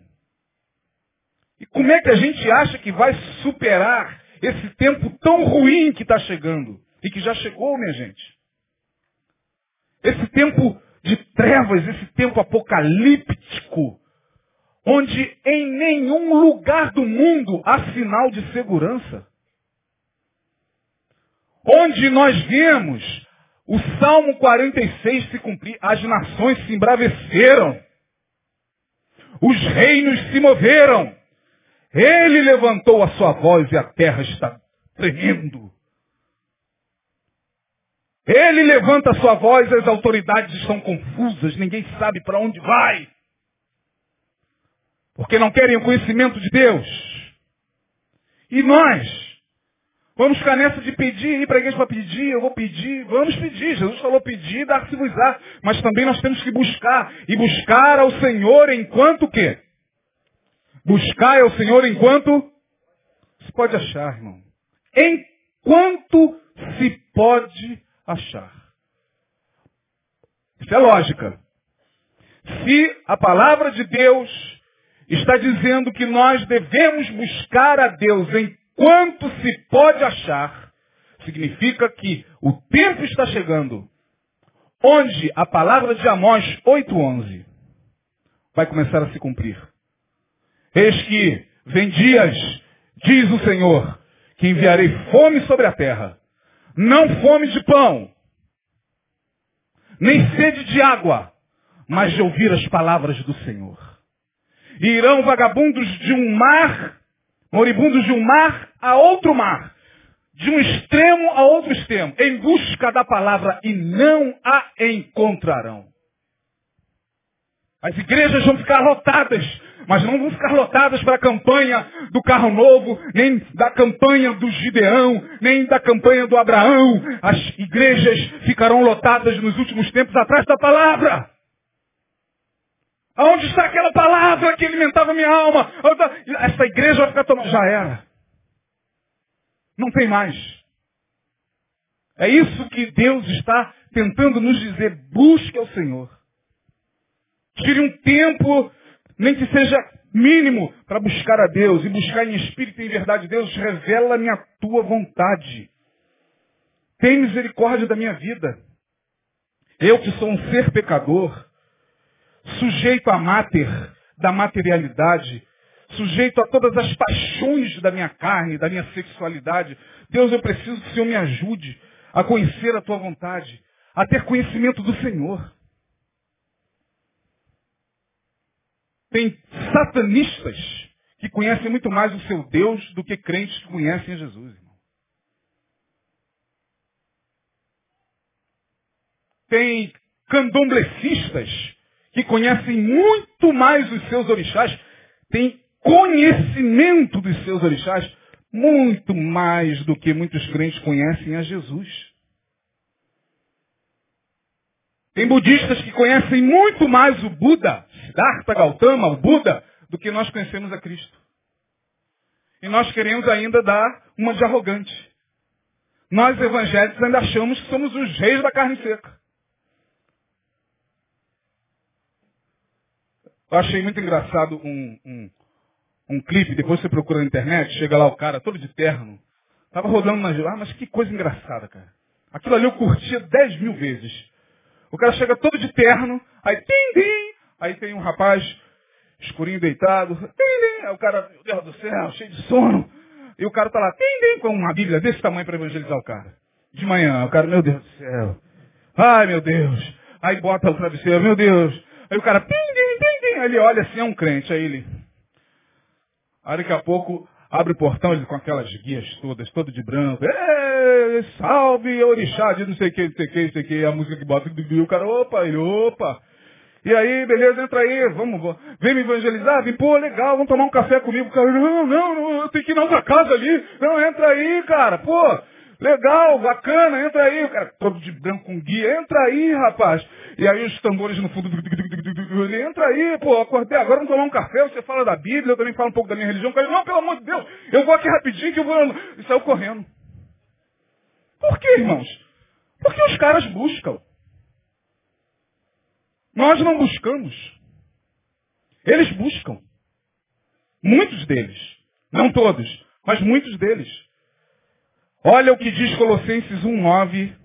E como é que a gente acha que vai superar esse tempo tão ruim que está chegando? E que já chegou, minha gente. Esse tempo de trevas, esse tempo apocalíptico, onde em nenhum lugar do mundo há sinal de segurança. Onde nós vemos o Salmo 46 se cumprir, as nações se embraveceram, os reinos se moveram. Ele levantou a sua voz e a terra está tremendo. Ele levanta a sua voz, as autoridades estão confusas, ninguém sabe para onde vai. Porque não querem o conhecimento de Deus. E nós, Vamos ficar nessa de pedir, ir para a igreja para pedir, eu vou pedir, vamos pedir. Jesus falou pedir, dar-se-vos-á. Mas também nós temos que buscar. E buscar ao Senhor enquanto o quê? Buscar ao Senhor enquanto se pode achar, irmão. Enquanto se pode achar. Isso é lógica. Se a palavra de Deus está dizendo que nós devemos buscar a Deus em quanto se pode achar, significa que o tempo está chegando, onde a palavra de Amós 8.11 vai começar a se cumprir. Eis que vem dias, diz o Senhor, que enviarei fome sobre a terra, não fome de pão, nem sede de água, mas de ouvir as palavras do Senhor. E irão vagabundos de um mar moribundos de um mar a outro mar, de um extremo a outro extremo, em busca da palavra e não a encontrarão. As igrejas vão ficar lotadas, mas não vão ficar lotadas para a campanha do carro novo, nem da campanha do Gideão, nem da campanha do Abraão. As igrejas ficarão lotadas nos últimos tempos atrás da palavra. Aonde está aquela palavra que alimentava minha alma? Essa igreja vai ficar tomada. Já era. Não tem mais. É isso que Deus está tentando nos dizer. Busque ao Senhor. Tire um tempo, nem que seja mínimo, para buscar a Deus. E buscar em espírito e em verdade. Deus, revela-me a tua vontade. Tem misericórdia da minha vida. Eu que sou um ser pecador sujeito à máter da materialidade, sujeito a todas as paixões da minha carne, da minha sexualidade. Deus, eu preciso que o Senhor me ajude a conhecer a tua vontade, a ter conhecimento do Senhor. Tem satanistas que conhecem muito mais o seu Deus do que crentes que conhecem Jesus, irmão. Tem candomblecistas que conhecem muito mais os seus orixás, têm conhecimento dos seus orixás, muito mais do que muitos crentes conhecem a Jesus. Tem budistas que conhecem muito mais o Buda, Siddhartha Gautama, o Buda, do que nós conhecemos a Cristo. E nós queremos ainda dar uma de arrogante. Nós evangélicos ainda achamos que somos os reis da carne seca. Eu achei muito engraçado um, um, um clipe, depois você procura na internet, chega lá o cara todo de terno. Tava rodando na ah, mas que coisa engraçada, cara. Aquilo ali eu curtia 10 mil vezes. O cara chega todo de terno, aí tim, tim, aí tem um rapaz escurinho deitado, tim, tim, aí o cara, meu Deus do céu, cheio de sono. E o cara tá lá, tim, tim, com uma bíblia desse tamanho para evangelizar o cara. De manhã, o cara, meu Deus do céu. Ai, meu Deus. Aí bota o travesseiro, meu Deus. Aí o cara, pim. Aí ele olha assim, é um crente. Aí ele. Aí daqui a pouco abre o portão ele, com aquelas guias todas, todo de branco. Salve, orixá, de não sei o que, não sei o que, não sei o que. A música que bota. E o cara, opa, ele, opa. E aí, beleza, entra aí, vamos, vem me evangelizar, vem, pô, legal, vamos tomar um café comigo. Cara, não, não, não, eu tenho que ir na outra casa ali. Não, entra aí, cara, pô. Legal, bacana, entra aí. O cara todo de branco com guia, entra aí, rapaz. E aí os tambores no fundo, entra aí, pô, acordei agora, vamos tomar um café, você fala da Bíblia, eu também falo um pouco da minha religião. Cara, não, pelo amor de Deus, eu vou aqui rapidinho que eu vou... E saiu correndo. Por que, irmãos? Porque os caras buscam. Nós não buscamos. Eles buscam. Muitos deles. Não todos, mas muitos deles. Olha o que diz Colossenses 1, 9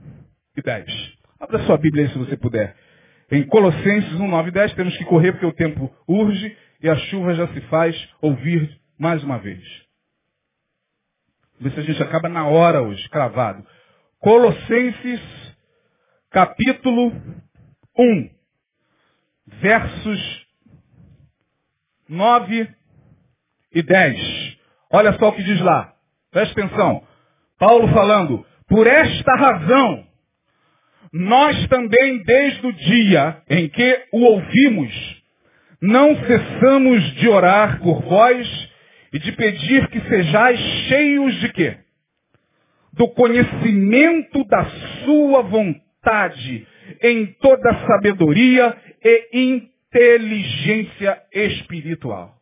e 10. Abra sua Bíblia aí se você puder. Em Colossenses 1, 9 e 10 temos que correr porque o tempo urge e a chuva já se faz ouvir mais uma vez. Vê se a gente acaba na hora hoje, cravado. Colossenses capítulo 1, versos 9 e e 10. Olha só o que diz lá. Presta atenção. Paulo falando, por esta razão, nós também, desde o dia em que o ouvimos, não cessamos de orar por vós e de pedir que sejais cheios de quê? Do conhecimento da sua vontade em toda sabedoria e inteligência espiritual.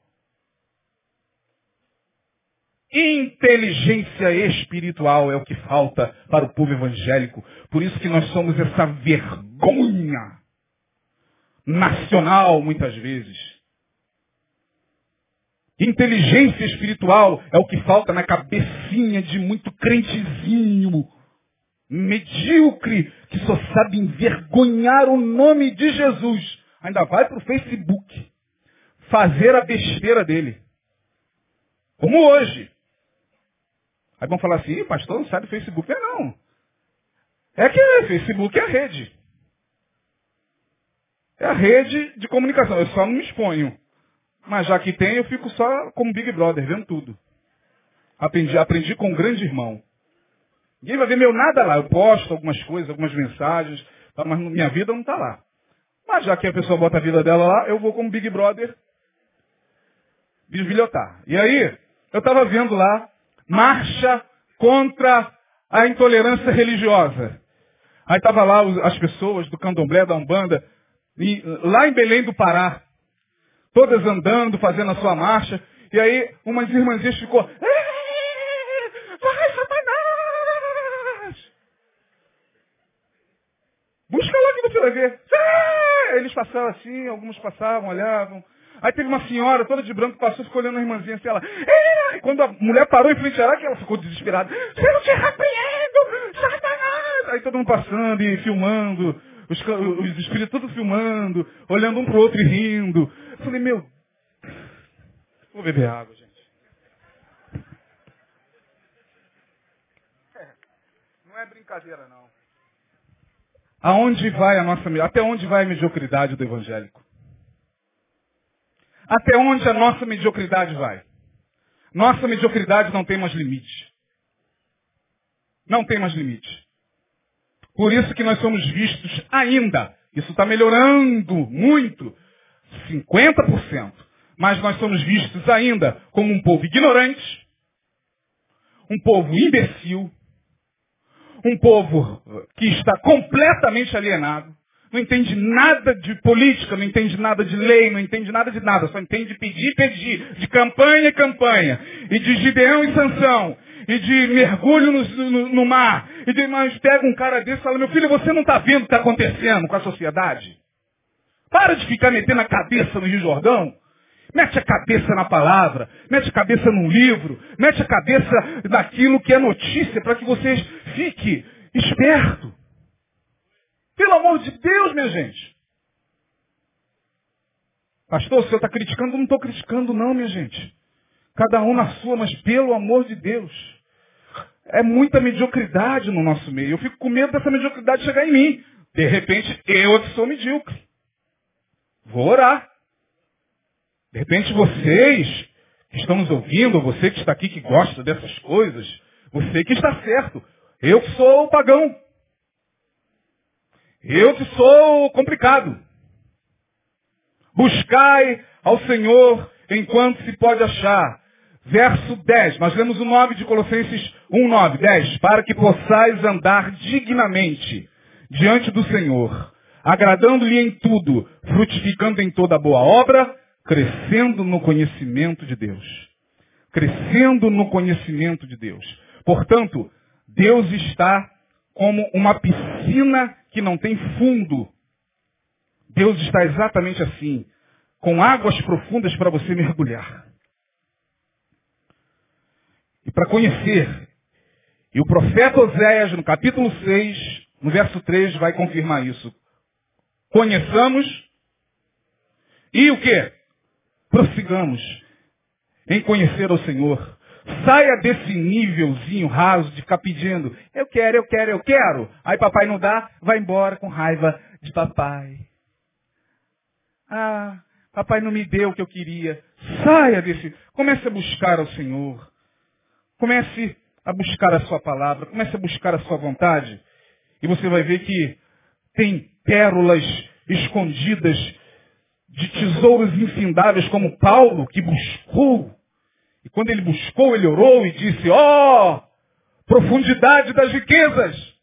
Inteligência espiritual é o que falta para o povo evangélico. Por isso que nós somos essa vergonha nacional, muitas vezes. Inteligência espiritual é o que falta na cabecinha de muito crentezinho, medíocre, que só sabe envergonhar o nome de Jesus. Ainda vai para o Facebook fazer a besteira dele. Como hoje. Aí vão falar assim, pastor, não sabe Facebook. É não. É que é, Facebook é a rede. É a rede de comunicação. Eu só não me exponho. Mas já que tem, eu fico só como Big Brother, vendo tudo. Aprendi, aprendi com um grande irmão. Ninguém vai ver meu nada lá. Eu posto algumas coisas, algumas mensagens, tá, mas minha vida não está lá. Mas já que a pessoa bota a vida dela lá, eu vou como Big Brother bisbilhotar. E aí, eu estava vendo lá marcha contra a intolerância religiosa. Aí estava lá as pessoas do candomblé, da Umbanda, e, lá em Belém do Pará, todas andando, fazendo a sua marcha, e aí umas irmãzinhas ficou, vai Satanás! Busca lá que você vai ver. Eles passavam assim, alguns passavam, olhavam, Aí teve uma senhora toda de branco, passou, ficou olhando a irmãzinha assim, ela... E quando a mulher parou em frente a ela, que ela ficou desesperada. Se eu te repreendo, Satanás! Aí todo mundo passando e filmando, os, os espíritos todos filmando, olhando um pro outro e rindo. Eu falei, meu... Vou beber água, gente. É, não é brincadeira, não. Aonde vai a nossa... Até onde vai a mediocridade do evangélico? Até onde a nossa mediocridade vai? Nossa mediocridade não tem mais limite. Não tem mais limite. Por isso que nós somos vistos ainda. Isso está melhorando muito. 50%. Mas nós somos vistos ainda como um povo ignorante, um povo imbecil, um povo que está completamente alienado, não entende nada de política, não entende nada de lei, não entende nada de nada, só entende pedir, pedir, de campanha e campanha, e de Gideão e Sansão, e de mergulho no, no, no mar, e de, mas pega um cara desse e fala, meu filho, você não está vendo o que está acontecendo com a sociedade? Para de ficar metendo a cabeça no Rio Jordão. Mete a cabeça na palavra, mete a cabeça num livro, mete a cabeça naquilo que é notícia para que você fique esperto. Pelo amor de Deus, minha gente. Pastor, o senhor está criticando? Eu não estou criticando, não, minha gente. Cada um na sua, mas pelo amor de Deus. É muita mediocridade no nosso meio. Eu fico com medo dessa mediocridade chegar em mim. De repente, eu que sou medíocre. Vou orar. De repente, vocês que estão nos ouvindo, você que está aqui que gosta dessas coisas, você que está certo. Eu sou o pagão. Eu que sou complicado. Buscai ao Senhor enquanto se pode achar. Verso 10, nós lemos o 9 de Colossenses 1, 9, 10. Para que possais andar dignamente diante do Senhor, agradando-lhe em tudo, frutificando em toda boa obra, crescendo no conhecimento de Deus. Crescendo no conhecimento de Deus. Portanto, Deus está como uma piscina que não tem fundo. Deus está exatamente assim, com águas profundas para você mergulhar. E para conhecer, e o profeta Oséias, no capítulo 6, no verso 3, vai confirmar isso. Conheçamos e o que? Prossigamos em conhecer o Senhor. Saia desse nívelzinho raso de ficar pedindo, eu quero, eu quero, eu quero. Aí papai não dá, vai embora com raiva de papai. Ah, Papai não me deu o que eu queria. Saia desse. Comece a buscar ao Senhor. Comece a buscar a sua palavra. Comece a buscar a sua vontade. E você vai ver que tem pérolas escondidas de tesouros infindáveis como Paulo, que buscou. Quando ele buscou, ele orou e disse, ó, oh, profundidade das riquezas,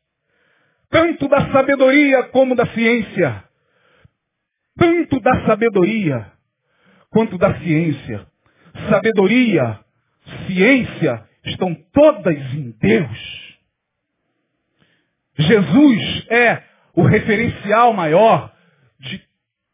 tanto da sabedoria como da ciência. Tanto da sabedoria quanto da ciência. Sabedoria, ciência estão todas em Deus. Jesus é o referencial maior de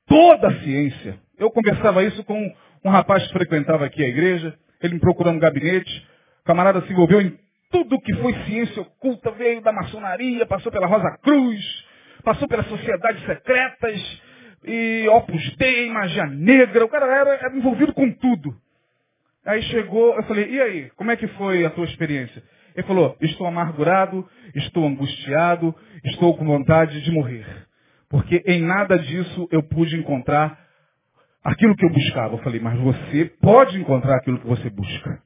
toda a ciência. Eu conversava isso com um rapaz que frequentava aqui a igreja, ele me procurou no gabinete, o camarada se envolveu em tudo que foi ciência oculta, veio da maçonaria, passou pela Rosa Cruz, passou pelas sociedades secretas, e Opus Dei, magia negra, o cara era, era envolvido com tudo. Aí chegou, eu falei, e aí, como é que foi a tua experiência? Ele falou, estou amargurado, estou angustiado, estou com vontade de morrer. Porque em nada disso eu pude encontrar aquilo que eu buscava. Eu falei, mas você pode encontrar aquilo que você busca.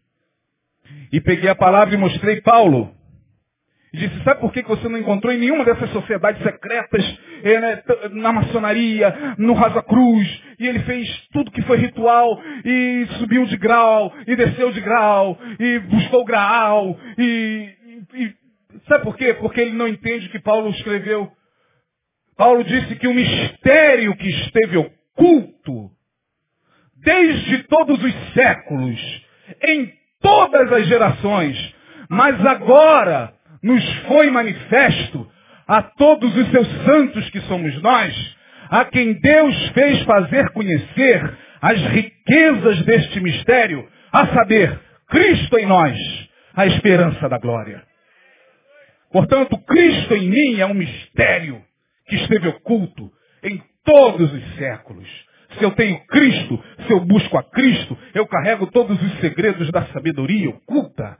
E peguei a palavra e mostrei Paulo. E disse, sabe por que você não encontrou em nenhuma dessas sociedades secretas, eh, né, na maçonaria, no Rasa Cruz, e ele fez tudo que foi ritual, e subiu de grau, e desceu de grau, e buscou graal, e, e, e sabe por quê? Porque ele não entende o que Paulo escreveu. Paulo disse que o mistério que esteve oculto, desde todos os séculos, em todas as gerações, mas agora nos foi manifesto a todos os seus santos que somos nós, a quem Deus fez fazer conhecer as riquezas deste mistério, a saber, Cristo em nós, a esperança da glória. Portanto, Cristo em mim é um mistério que esteve oculto em todos os séculos. Se eu tenho Cristo, se eu busco a Cristo, eu carrego todos os segredos da sabedoria oculta.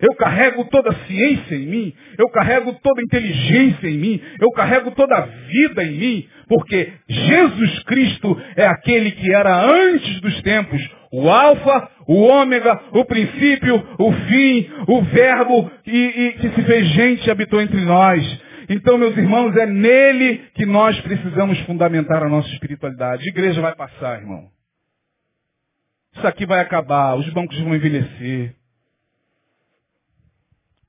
Eu carrego toda a ciência em mim, eu carrego toda a inteligência em mim, eu carrego toda a vida em mim, porque Jesus Cristo é aquele que era antes dos tempos, o alfa, o ômega, o princípio, o fim, o verbo, e, e que se fez gente e habitou entre nós. Então, meus irmãos, é nele que nós precisamos fundamentar a nossa espiritualidade. A igreja vai passar, irmão. Isso aqui vai acabar, os bancos vão envelhecer.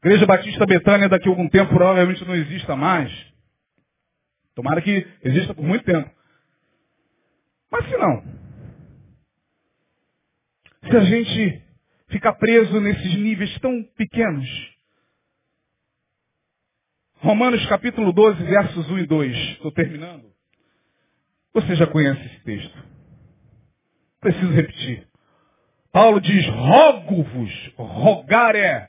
Igreja Batista Betânia daqui a algum tempo provavelmente não exista mais. Tomara que exista por muito tempo. Mas se não, se a gente ficar preso nesses níveis tão pequenos, Romanos capítulo 12, versos 1 e 2, estou terminando. Você já conhece esse texto. Preciso repetir. Paulo diz, rogo-vos, rogar é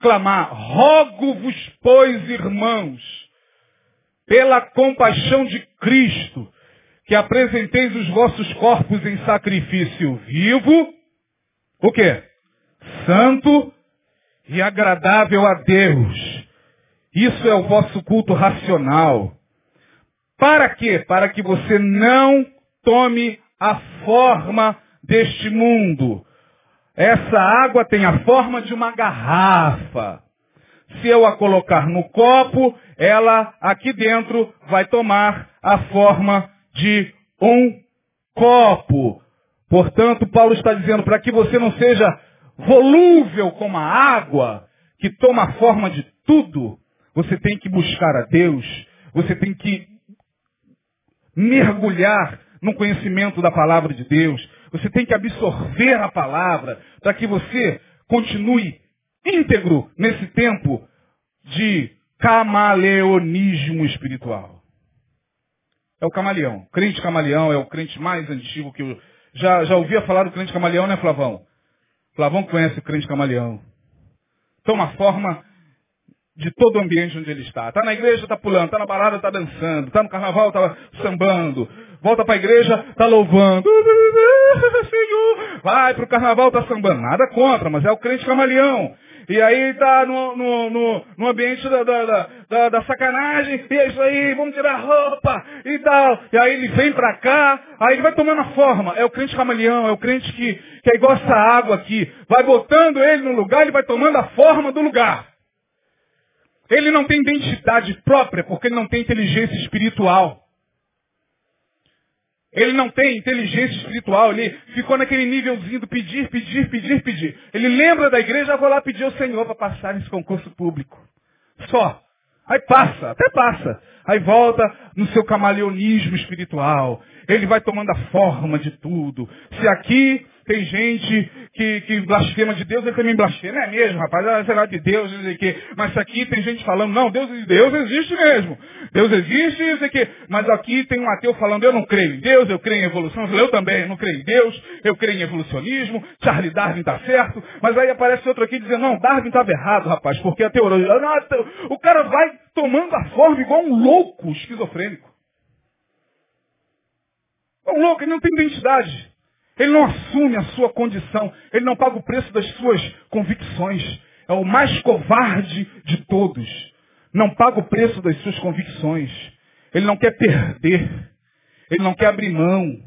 clamar, rogo-vos, pois, irmãos, pela compaixão de Cristo, que apresenteis os vossos corpos em sacrifício vivo, o quê? Santo e agradável a Deus. Isso é o vosso culto racional. Para quê? Para que você não tome a forma deste mundo, essa água tem a forma de uma garrafa. Se eu a colocar no copo, ela aqui dentro vai tomar a forma de um copo. Portanto, Paulo está dizendo para que você não seja volúvel como a água, que toma a forma de tudo, você tem que buscar a Deus, você tem que mergulhar no conhecimento da palavra de Deus, você tem que absorver a palavra para que você continue íntegro nesse tempo de camaleonismo espiritual. É o camaleão. Crente camaleão é o crente mais antigo que eu já, já ouvia falar do crente camaleão, né, Flavão? Flavão conhece o crente camaleão. Toma forma de todo o ambiente onde ele está. Está na igreja, está pulando, está na balada, está dançando, está no carnaval, está sambando, volta para a igreja, está louvando. Senhor, vai para o carnaval, está sambando. Nada contra, mas é o crente camaleão. E aí tá no, no, no, no ambiente da, da, da, da, sacanagem, e é isso aí, vamos tirar a roupa e tal. E aí ele vem pra cá, aí ele vai tomando a forma. É o crente camaleão, é o crente que, que é igual essa água aqui. Vai botando ele no lugar, ele vai tomando a forma do lugar. Ele não tem identidade própria porque ele não tem inteligência espiritual. Ele não tem inteligência espiritual, ele ficou naquele nívelzinho do pedir, pedir, pedir, pedir. Ele lembra da igreja, vou lá pedir ao Senhor para passar nesse concurso público. Só. Aí passa, até passa. Aí volta no seu camaleonismo espiritual. Ele vai tomando a forma de tudo. Se aqui tem gente que, que blasfema de Deus, ele também blasfema. É mesmo, rapaz? Ah, será de Deus, não sei o quê. Mas aqui tem gente falando, não, Deus, Deus existe mesmo. Deus existe, não sei o quê. Mas aqui tem um ateu falando, eu não creio em Deus, eu creio em evolução. Eu também não creio em Deus, eu creio em evolucionismo. Charlie Darwin está certo. Mas aí aparece outro aqui dizendo, não, Darwin estava errado, rapaz, porque a teoria... O cara vai tomando a forma igual um louco esquizofrênico. É um louco, ele não tem identidade. Ele não assume a sua condição. Ele não paga o preço das suas convicções. É o mais covarde de todos. Não paga o preço das suas convicções. Ele não quer perder. Ele não quer abrir mão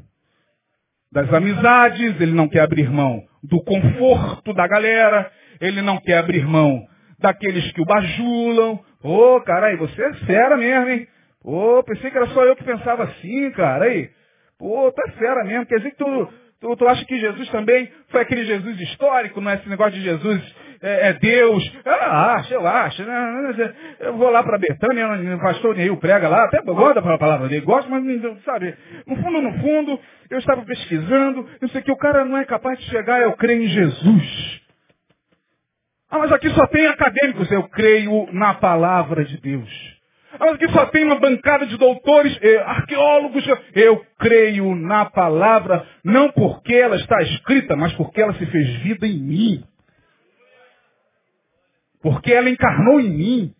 das amizades. Ele não quer abrir mão do conforto da galera. Ele não quer abrir mão daqueles que o bajulam. Ô, oh, caralho, você é fera mesmo, hein? Ô, oh, pensei que era só eu que pensava assim, cara. Aí, pô, tá fera mesmo. Quer dizer que tu Tu, tu acha que Jesus também foi aquele Jesus histórico, não é esse negócio de Jesus é, é Deus? Eu acho, eu acho. Né? Eu vou lá para Betânia, o pastor Neil prega lá, até gosta da palavra dele, gosto, mas sabe, no fundo, no fundo, eu estava pesquisando, eu sei que o cara não é capaz de chegar, eu creio em Jesus. Ah, mas aqui só tem acadêmicos, eu creio na palavra de Deus. Aqui só tem uma bancada de doutores, eh, arqueólogos. Eu creio na palavra, não porque ela está escrita, mas porque ela se fez vida em mim. Porque ela encarnou em mim.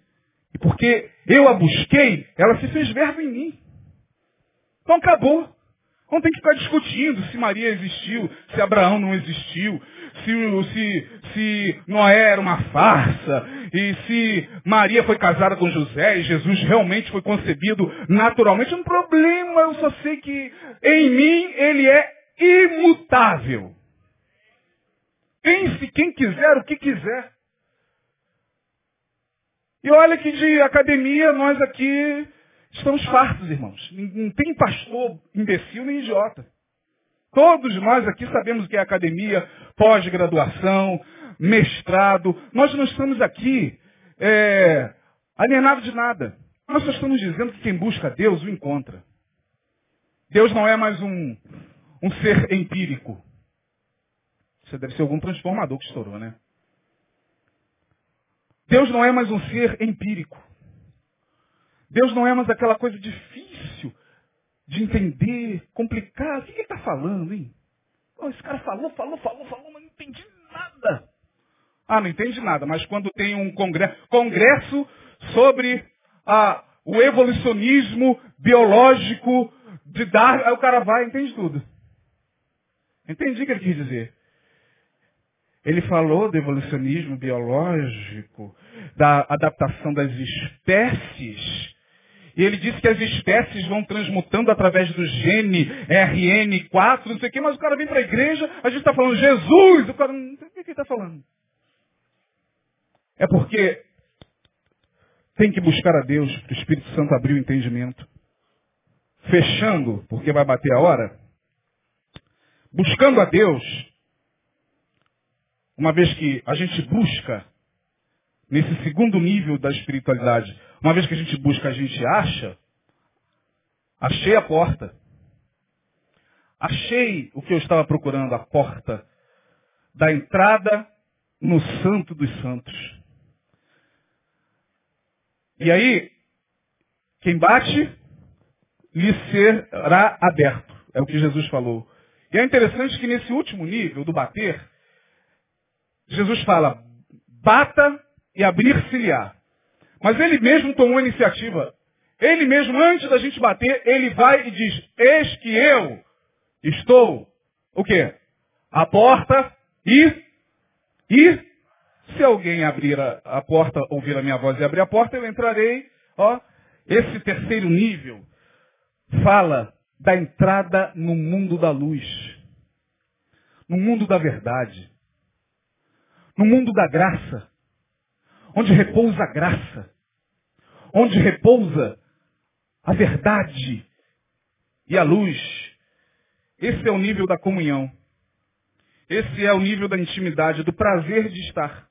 E porque eu a busquei, ela se fez verbo em mim. Então acabou. Não tem que ficar discutindo se Maria existiu, se Abraão não existiu, se, se, se Noé era uma farsa, e se Maria foi casada com José e Jesus realmente foi concebido naturalmente. Um problema, eu só sei que em mim ele é imutável. Pense quem quiser o que quiser. E olha que de academia nós aqui estamos fartos, irmãos. Não tem pastor imbecil nem idiota. Todos nós aqui sabemos o que é academia, pós-graduação, mestrado. Nós não estamos aqui é, alienados de nada. Nós só estamos dizendo que quem busca Deus o encontra. Deus não é mais um, um ser empírico. Você deve ser algum transformador que estourou, né? Deus não é mais um ser empírico. Deus não é mais aquela coisa difícil de entender, complicado. O que ele está falando, hein? Oh, esse cara falou, falou, falou, falou, mas não entendi nada. Ah, não entende nada, mas quando tem um congresso, congresso sobre ah, o evolucionismo biológico de dar, aí o cara vai e entende tudo. Entendi o que ele quis dizer. Ele falou do evolucionismo biológico, da adaptação das espécies e ele disse que as espécies vão transmutando através do gene RN4, não sei o quê, mas o cara vem para a igreja, a gente está falando Jesus, o cara não sei o que ele está falando. É porque tem que buscar a Deus, para o Espírito Santo abrir o entendimento. Fechando, porque vai bater a hora. Buscando a Deus, uma vez que a gente busca nesse segundo nível da espiritualidade, uma vez que a gente busca, a gente acha, achei a porta. Achei o que eu estava procurando, a porta da entrada no Santo dos Santos. E aí, quem bate, lhe será aberto. É o que Jesus falou. E é interessante que nesse último nível do bater, Jesus fala, bata e abrir-se-lhe-á. Mas ele mesmo tomou a iniciativa. Ele mesmo, antes da gente bater, ele vai e diz, eis que eu estou, o quê? A porta e, e Se alguém abrir a, a porta, ouvir a minha voz e abrir a porta, eu entrarei. Ó, esse terceiro nível fala da entrada no mundo da luz, no mundo da verdade, no mundo da graça, onde repousa a graça, onde repousa a verdade e a luz. Esse é o nível da comunhão. Esse é o nível da intimidade, do prazer de estar.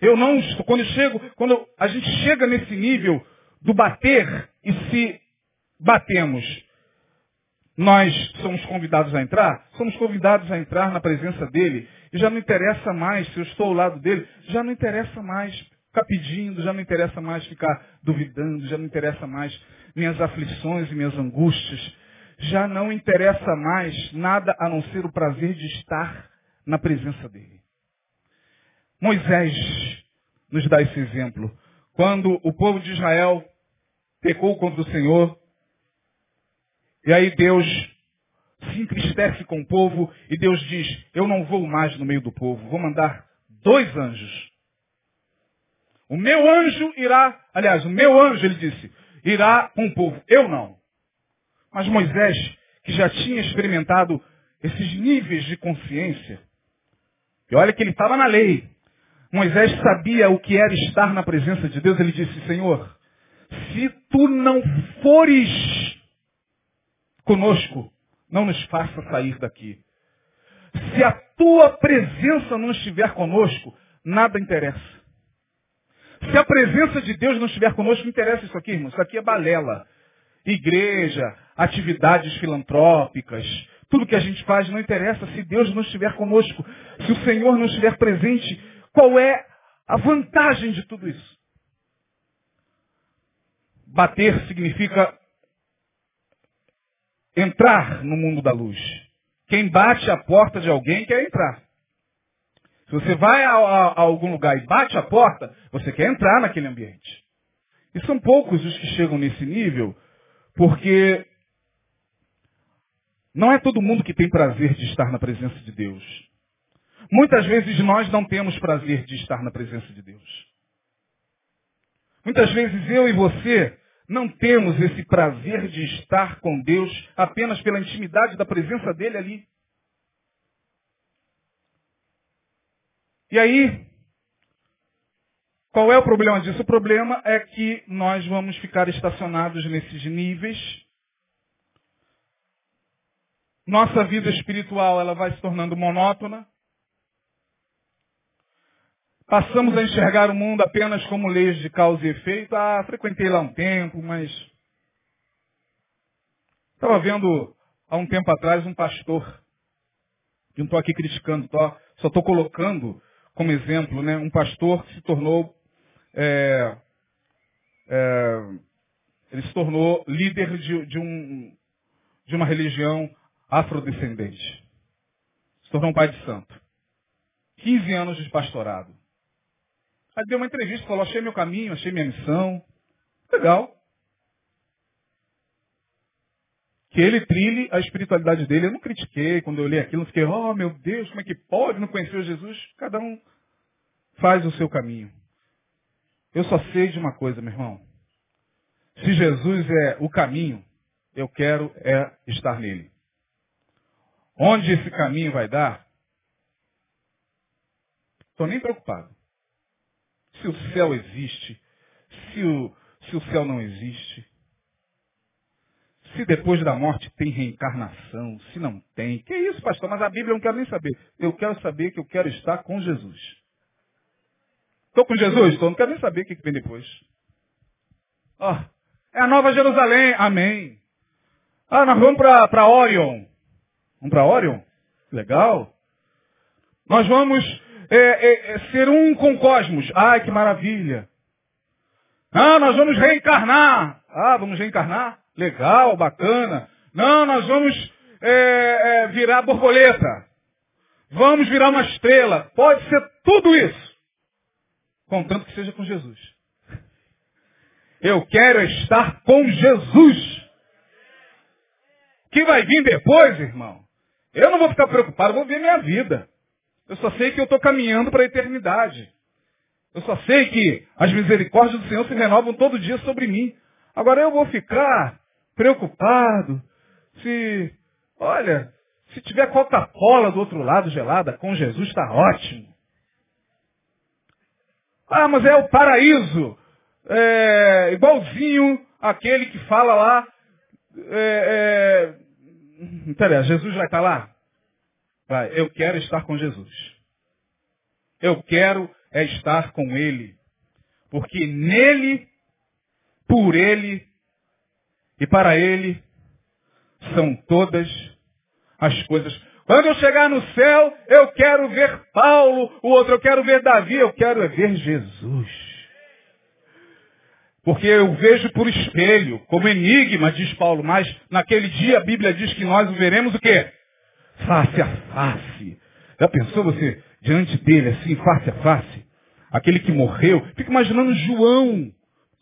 Eu não, quando chego, quando a gente chega nesse nível do bater e se batemos, nós somos convidados a entrar? Somos convidados a entrar na presença dele. E já não interessa mais se eu estou ao lado dele, já não interessa mais ficar pedindo, já não interessa mais ficar duvidando, já não interessa mais minhas aflições e minhas angústias. Já não interessa mais nada a não ser o prazer de estar na presença dele. Moisés nos dá esse exemplo. Quando o povo de Israel pecou contra o Senhor, e aí Deus se entristece com o povo e Deus diz, eu não vou mais no meio do povo, vou mandar dois anjos. O meu anjo irá, aliás, o meu anjo, ele disse, irá com o povo. Eu não. Mas Moisés, que já tinha experimentado esses níveis de consciência, e olha que ele estava na lei. Moisés sabia o que era estar na presença de Deus. Ele disse, Senhor, se tu não fores conosco, não nos faça sair daqui. Se a tua presença não estiver conosco, nada interessa. Se a presença de Deus não estiver conosco, não interessa isso aqui, irmão. Isso aqui é balela. Igreja, atividades filantrópicas, tudo que a gente faz não interessa se Deus não estiver conosco. Se o Senhor não estiver presente, qual é a vantagem de tudo isso? Bater significa entrar no mundo da luz. Quem bate a porta de alguém quer entrar. Se você vai a, a, a, algum lugar e bate a porta, você quer entrar naquele ambiente. E são poucos os que chegam nesse nível, porque não é todo mundo que tem prazer de estar na presença de Deus. Muitas vezes nós não temos prazer de estar na presença de Deus. Muitas vezes eu e você não temos esse prazer de estar com Deus apenas pela intimidade da presença dele ali. E aí, qual é o problema disso? O problema é que nós vamos ficar estacionados nesses níveis. Nossa vida espiritual ela vai se tornando monótona. Passamos a enxergar o mundo apenas como leis de causa e efeito. Ah, frequentei lá um tempo, mas. Estava vendo há um tempo atrás um pastor. Não estou aqui criticando, tô, só estou colocando como exemplo né, um pastor que se tornou. É, é, ele se tornou líder de, de, um, de uma religião afrodescendente. Se tornou um pai de santo. 15 anos de pastorado. Aí deu uma entrevista, falou, achei meu caminho, achei minha missão. Legal. Que ele trilhe a espiritualidade dele. Eu não critiquei quando eu li aquilo, não fiquei, oh meu Deus, como é que pode? Não conheceu Jesus? Cada um faz o seu caminho. Eu só sei de uma coisa, meu irmão. Se Jesus é o caminho, eu quero é estar nele. Onde esse caminho vai dar? Estou nem preocupado se o céu existe, se o, se o céu não existe, se depois da morte tem reencarnação, se não tem. Que isso, pastor? Mas a Bíblia eu não quero nem saber. Eu quero saber que eu quero estar com Jesus. Estou com Jesus? Estou. Não quero nem saber o que vem depois. Oh, é a Nova Jerusalém. Amém. Ah, nós vamos para Orion. Vamos para Orion? Legal. Nós vamos é, é, é, ser um com o cosmos. Ai, que maravilha. Ah, nós vamos reencarnar. Ah, vamos reencarnar? Legal, bacana. Não, nós vamos é, é, virar borboleta. Vamos virar uma estrela. Pode ser tudo isso. Contanto que seja com Jesus. Eu quero estar com Jesus. Que vai vir depois, irmão. Eu não vou ficar preocupado, vou ver minha vida. Eu só sei que eu estou caminhando para a eternidade. Eu só sei que as misericórdias do Senhor se renovam todo dia sobre mim. Agora eu vou ficar preocupado se, olha, se tiver Coca-Cola do outro lado gelada, com Jesus está ótimo. Ah, mas é o paraíso. É, igualzinho aquele que fala lá. É, é, Jesus vai estar lá? Vai, eu quero estar com Jesus. Eu quero é estar com Ele. Porque nele, por Ele e para Ele são todas as coisas. Quando eu chegar no céu, eu quero ver Paulo, o outro eu quero ver Davi, eu quero é ver Jesus. Porque eu vejo por espelho, como enigma, diz Paulo, mas naquele dia a Bíblia diz que nós o veremos o quê? Face a face. Já pensou você diante dele assim, face a face? Aquele que morreu. Fica imaginando João,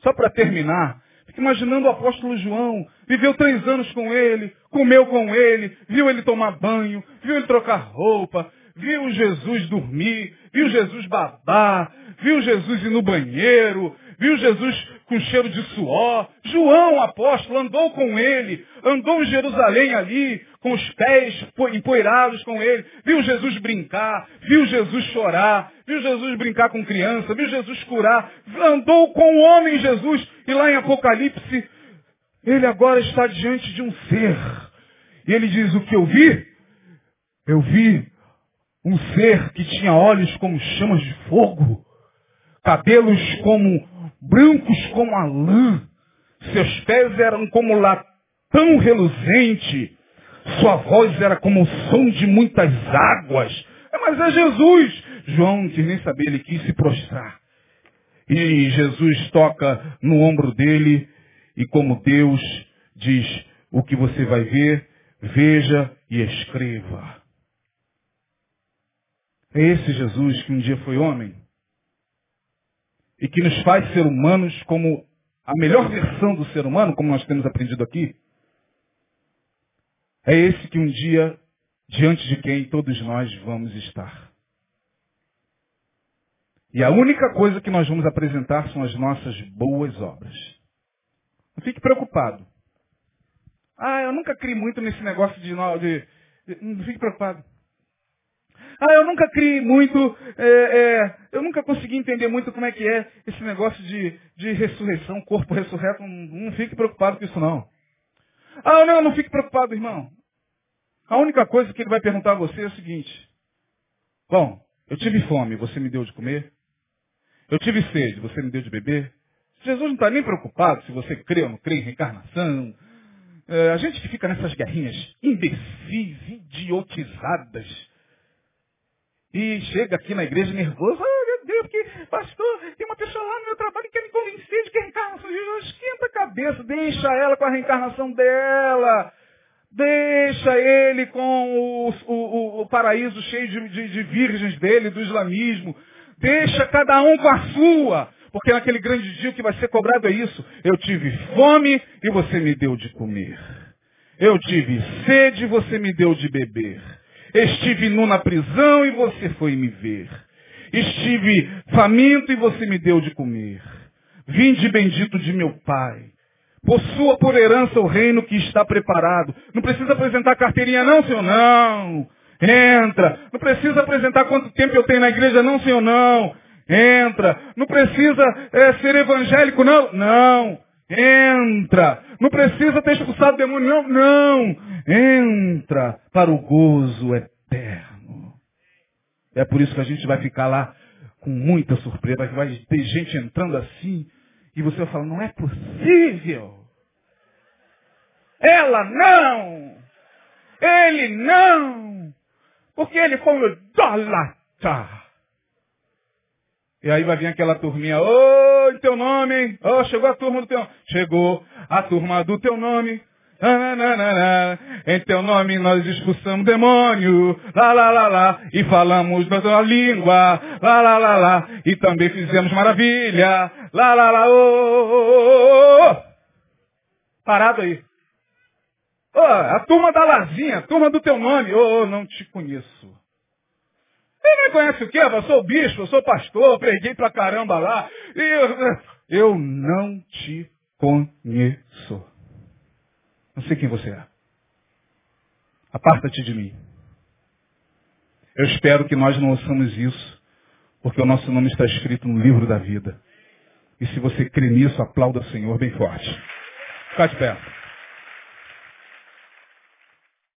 só para terminar. Fica imaginando o apóstolo João. Viveu três anos com ele, comeu com ele, viu ele tomar banho, viu ele trocar roupa, viu Jesus dormir, viu Jesus babar, viu Jesus ir no banheiro, viu Jesus com cheiro de suor. João, apóstolo, andou com ele, andou em Jerusalém ali, com os pés empoeirados com ele, viu Jesus brincar, viu Jesus chorar, viu Jesus brincar com criança, viu Jesus curar, andou com o homem Jesus, e lá em Apocalipse, ele agora está diante de um ser. E ele diz, o que eu vi? Eu vi um ser que tinha olhos como chamas de fogo, cabelos como brancos como a lã, seus pés eram como latão reluzente, sua voz era como o som de muitas águas. É, mas é Jesus! João quis nem saber, ele quis se prostrar. E Jesus toca no ombro dele e como Deus diz, o que você vai ver, veja e escreva. É esse Jesus que um dia foi homem e que nos faz ser humanos como a melhor versão do ser humano, como nós temos aprendido aqui, é esse que um dia, diante de quem todos nós vamos estar. E a única coisa que nós vamos apresentar são as nossas boas obras. Não fique preocupado. Ah, eu nunca criei muito nesse negócio de, não fique preocupado. Ah, eu nunca criei muito, é, é, eu nunca consegui entender muito como é que é esse negócio de, de ressurreição, corpo ressurreto. Não, não fique preocupado com isso não. Ah, não, não fique preocupado, irmão. A única coisa que ele vai perguntar a você é o seguinte. Bom, eu tive fome, você me deu de comer? Eu tive sede, você me deu de beber? Jesus não está nem preocupado se você crê ou não crê em reencarnação. É, a gente que fica nessas guerrinhas imbecis, idiotizadas, e chega aqui na igreja nervoso, ah, meu Deus, porque, pastor, tem uma pessoa lá no meu trabalho que quer me convencer de que a reencarnação de Jesus esquenta a cabeça, deixa ela com a reencarnação dela. Deixa ele com o, o, o paraíso cheio de, de, de virgens dele, do islamismo. Deixa cada um com a sua. Porque naquele grande dia o que vai ser cobrado é isso. Eu tive fome e você me deu de comer. Eu tive sede e você me deu de beber. Estive nu na prisão e você foi me ver. Estive faminto e você me deu de comer. Vinde bendito de meu Pai. Possua por herança o reino que está preparado. Não precisa apresentar carteirinha não, senhor, não. Entra. Não precisa apresentar quanto tempo eu tenho na igreja, não, senhor, não. Entra. Não precisa é, ser evangélico, não. Não. Entra. Não precisa ter expulsado demônio, não. Não. Entra para o gozo eterno. É por isso que a gente vai ficar lá com muita surpresa. Vai ter gente entrando assim. E você vai falar, não é possível. Ela não. Ele não. Porque ele foi idólatra. E aí vai vir aquela turminha, ô, oh, em teu nome? Ô, oh, chegou a turma do teu nome. Chegou a turma do teu nome. Em teu nome nós expulsamos demônio, lá, lá, lá, lá, e falamos nossa língua, lá, lá, lá, lá, e também fizemos maravilha, lá, lá, lá, ô, oh, oh, Parado aí. A turma da Lazinha, a turma do teu nome, ô, não te conheço. Você não conhece o quê? Eu sou bispo, eu sou pastor, preguei pra caramba lá. Eu, eu não te conheço. Não sei quem você é. Aparta-te de mim. Eu espero que nós não ouçamos isso, porque o nosso nome está escrito no livro da vida. E se você crê nisso, aplauda o Senhor bem forte. Fica de pé.